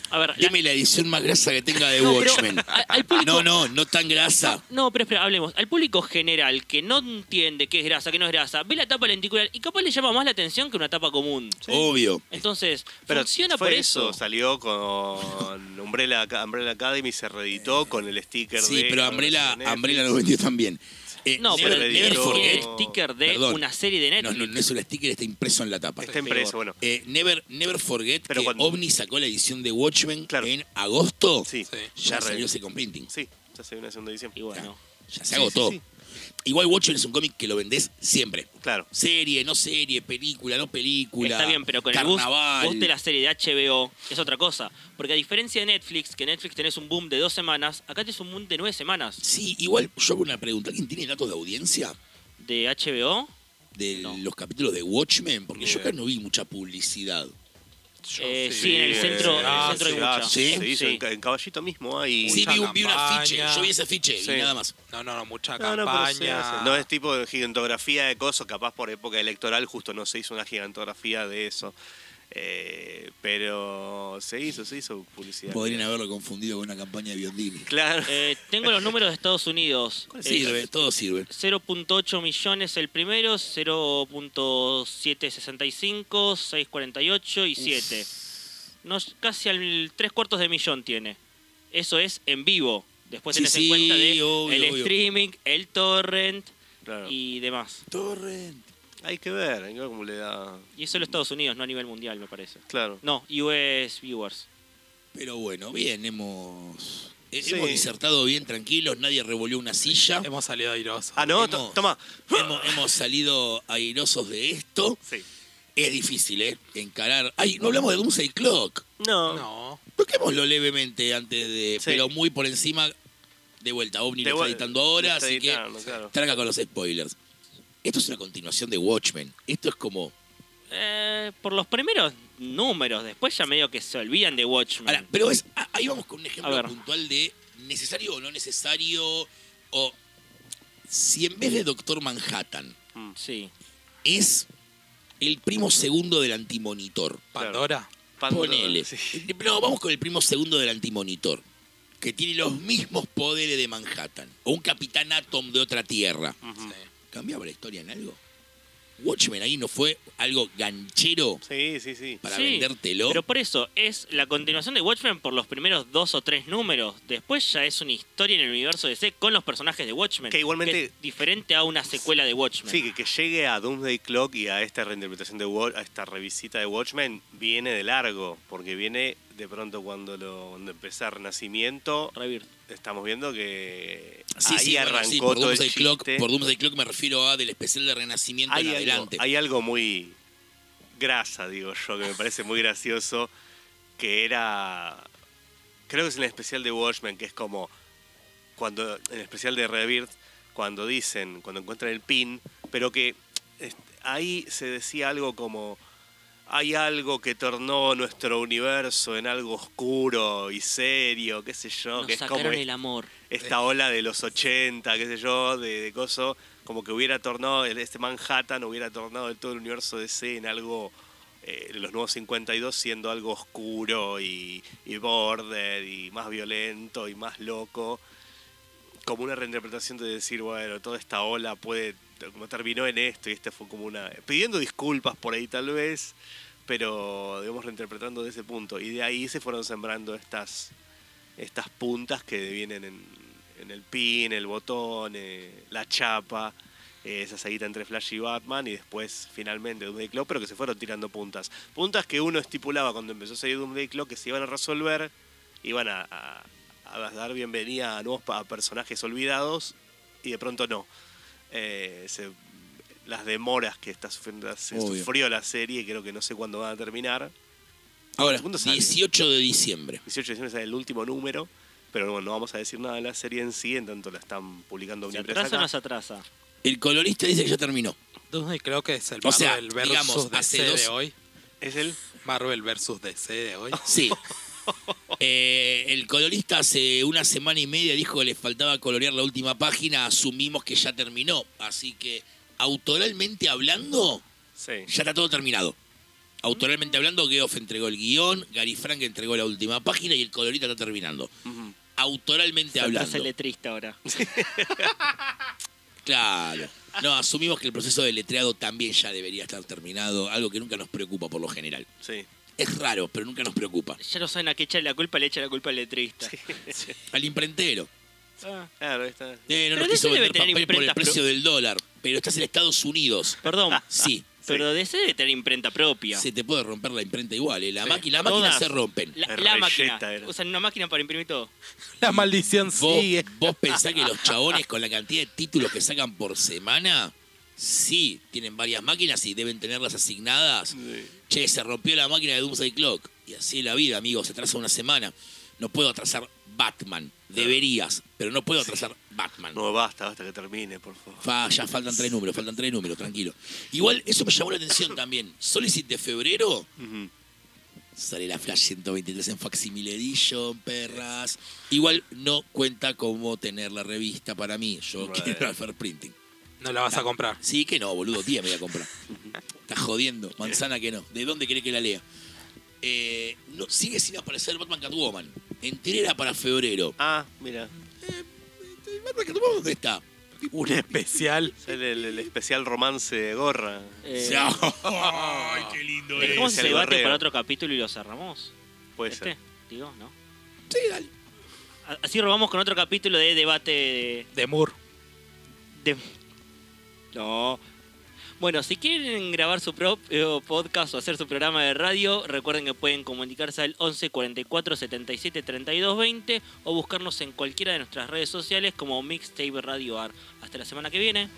A ver, la- Dime la edición más grasa que tenga de No, pero Watchmen. a- al público- No, no, no tan grasa. No, pero espera, hablemos. Al público general que no entiende qué es grasa, qué no es grasa, ve la tapa lenticular y capaz le llama más la atención que una tapa común. Obvio. Entonces, Pero funciona fue por eso. Salió con Umbrella, Umbrella Academy, se reeditó con el sticker de. Sí, pero Umbrella, Netflix. Umbrella lo vendió también. Eh, No, Never- pero tiene sticker de Perdón. una serie de No, Netflix. no, no es un sticker, está impreso en la tapa. Está impreso, bueno. Eh, never, never Forget Pero que cuando- OVNI sacó la edición de Watchmen Claro. en agosto. Sí, Sí. Ya re- salió ese comprinting. Sí, ya se viene haciendo edición. Y bueno. Ya se Sí, agotó. sí, Igual Watchmen es un cómic que lo vendés siempre. Claro. Serie, no serie, película, no película. Está bien, pero con el bus, carnaval. bus de la serie de HBO es otra cosa. Porque a diferencia de Netflix, que Netflix tenés un boom de dos semanas, acá tenés un boom de nueve semanas. Sí, igual yo hago una pregunta. ¿Alguien tiene datos de audiencia De HBO, de No. los capítulos de Watchmen? Porque yo acá no vi mucha publicidad. Eh, sí, en el eh, centro, en el ah, centro hay sí, mucha. ¿Sí? Se hizo Sí. en, Ca- en Caballito mismo hay. Sí, vi un, vi un afiche. Yo vi ese afiche Sí. y nada más. No, no, no, mucha No, no, pero se campaña. hace. No es tipo de gigantografía de cosas, capaz por época electoral justo no se hizo una gigantografía de eso. Eh, pero se hizo, se hizo publicidad. Podrían haberlo confundido con una campaña de Biondini. Claro. Eh, tengo los números de Estados Unidos. Eh, Sirve, todo sirve. 0.8 millones el primero, 0.765, 648 y 7. Nos, casi al 3 cuartos de millón tiene. Eso es en vivo. Después Sí, tenés sí, en cuenta de obvio, el obvio. streaming, el torrent Claro. y demás. Torrent. Hay que ver, hay que ver cómo le da. Y eso es los Estados Unidos, no a nivel mundial, me parece. Claro. No, US viewers. Pero bueno, bien, hemos, eh, Sí. hemos disertado bien tranquilos, nadie revolvió una silla. Hemos salido airosos. Ah, no, Hemos- to- toma. Hemos, hemos salido airosos de esto. Sí. Es difícil, ¿eh? Encarar. Ay, no hablamos de Doomsday Clock. No. No. Toquémoslo levemente antes de. Sí. Pero muy por encima. De vuelta, OVNI De lo está editando ahora, así que. claro. Tranca con los spoilers. Esto es una continuación de Watchmen. Esto es como. Eh, por los primeros números, después ya medio que se olvidan de Watchmen. Ahora, pero es, ahí vamos con un ejemplo puntual de necesario o no necesario. O si en vez de Doctor Manhattan Sí. es el primo segundo del antimonitor. Pandora. Pandora, Ponele. sí. No, vamos con el primo segundo del antimonitor. Que tiene los mismos poderes de Manhattan. O un Capitán Atom de otra tierra. Sí. ¿Cambiaba la historia en algo? Watchmen ahí no fue algo ganchero Sí, sí, sí. para Sí, vendértelo. Pero por eso, es la continuación de Watchmen por los primeros dos o tres números. Después ya es una historia en el universo DC con los personajes de Watchmen. Que igualmente- es diferente a una secuela de Watchmen. Sí, que, que llegue a Doomsday Clock y a esta reinterpretación de a esta revisita de Watchmen viene de largo, porque viene de pronto cuando lo cuando empezó Renacimiento, Rebirth. estamos viendo que Sí, ahí sí, bueno, arrancó sí, por todo el Clock, chiste. por Doomsday Clock me refiero a del especial de Renacimiento hay, en algo, adelante. hay algo muy grasa, digo yo, que me parece muy gracioso, que era, creo que es en el especial de Watchmen, que es como, cuando, en el especial de Rebirth, cuando dicen, cuando encuentran el pin, pero que est- ahí se decía algo como, hay algo que tornó nuestro universo en algo oscuro y serio, qué sé yo, Nos que es sacaron como el amor. esta ola de los 80, qué sé yo, de, de coso, como que hubiera tornado, el- este Manhattan hubiera tornado todo el universo DC en algo, eh, los nuevos 52 siendo algo oscuro y, y border y más violento y más loco, como una reinterpretación de decir, bueno, toda esta ola puede, como terminó en esto y este fue como una, pidiendo disculpas por ahí tal vez, pero digamos reinterpretando de ese punto y de ahí se fueron sembrando estas estas puntas que vienen en, el pin, el botón, eh, la chapa, eh, esa seguida entre Flash y Batman y después finalmente Doomsday Clock, pero que se fueron tirando puntas. Puntas que uno estipulaba cuando empezó a salir Doomsday Clock que se iban a resolver, iban a, a- a dar bienvenida a nuevos a personajes olvidados y de pronto no. Eh, se- las demoras que está sufriendo, se Obvio. sufrió la serie, creo que no sé cuándo van a terminar. Ahora, ¿Cuándo sale? 18 de diciembre. 18 de diciembre sale el último número, pero bueno, no vamos a decir nada de la serie en sí, en tanto la están publicando ¿Se atrasa o no se atrasa? El colorista dice que ya terminó. Doomsday creo que es el O sea, Marvel versus digamos, hace DC dos- de hoy. Es el Marvel versus DC de hoy. Sí. Eh, el colorista hace una semana y media dijo que le faltaba colorear la última página. Asumimos que ya terminó. Así que autoralmente hablando, Sí. ya está todo terminado. Autoralmente hablando, Geoff entregó el guion, Gary Frank entregó la última página y el colorito está terminando. Autoralmente Estás hablando. letrista ahora. Claro. No, asumimos que el proceso de letreado también ya debería estar terminado, algo que nunca nos preocupa por lo general. Sí. Es raro, pero nunca nos preocupa. Ya no saben a qué echarle la culpa, le echan la culpa al letrista. Al imprentero. Ah, Claro, ahí está. Eh, no Pero nos de quiso debe vender tener papel por el imprentas precio del dólar, pero estás en Estados Unidos. perdón, Sí, pero de ese debe tener imprenta propia. se te puede romper la imprenta igual. eh. La, Sí. máquina, la máquina Todas. se rompen. La, La la reyeta máquina. era. Usan una máquina para imprimir todo. La maldición ¿Vos, sigue. vos pensás que los chabones con la cantidad de títulos que sacan por semana, sí, tienen varias máquinas y deben tenerlas asignadas. Sí. Che, se rompió la máquina de Doomsday Clock. Y así es la vida, amigos. Se atrasa una semana. No puedo atrasar Batman. Deberías, pero no puedo atrasar Batman. No, basta, basta que termine, por favor. Fa, ya faltan tres números, faltan tres números, tranquilo. Igual, eso me llamó la atención también. Solicit de febrero, sale la Flash 123 en Facsimile Edition, perras. Igual no cuenta cómo tener la revista para mí. Yo Bueno. quiero fair printing. No la vas a comprar. Sí, que no, boludo, 10 me voy a comprar. Estás jodiendo, manzana que no. ¿De dónde querés que la lea? Eh, no, sigue sin aparecer Batman Catwoman. Enteré era para febrero. Ah, mira. ¿Batman Catwoman dónde está? Un especial. El, el especial romance de gorra. Eh, ¡Ay, qué lindo es! ¿Dejamos ese ese debate para otro capítulo y lo cerramos? Puede ¿Este? ser. Digo, ¿no? Sí, dale. Así robamos con otro capítulo de debate de, De Moore. de- No. Bueno, si quieren grabar su propio podcast o hacer su programa de radio, recuerden que pueden comunicarse al 11 44 77 32 20 o buscarnos en cualquiera de nuestras redes sociales como Mixtape Radio Ar. Hasta la semana que viene.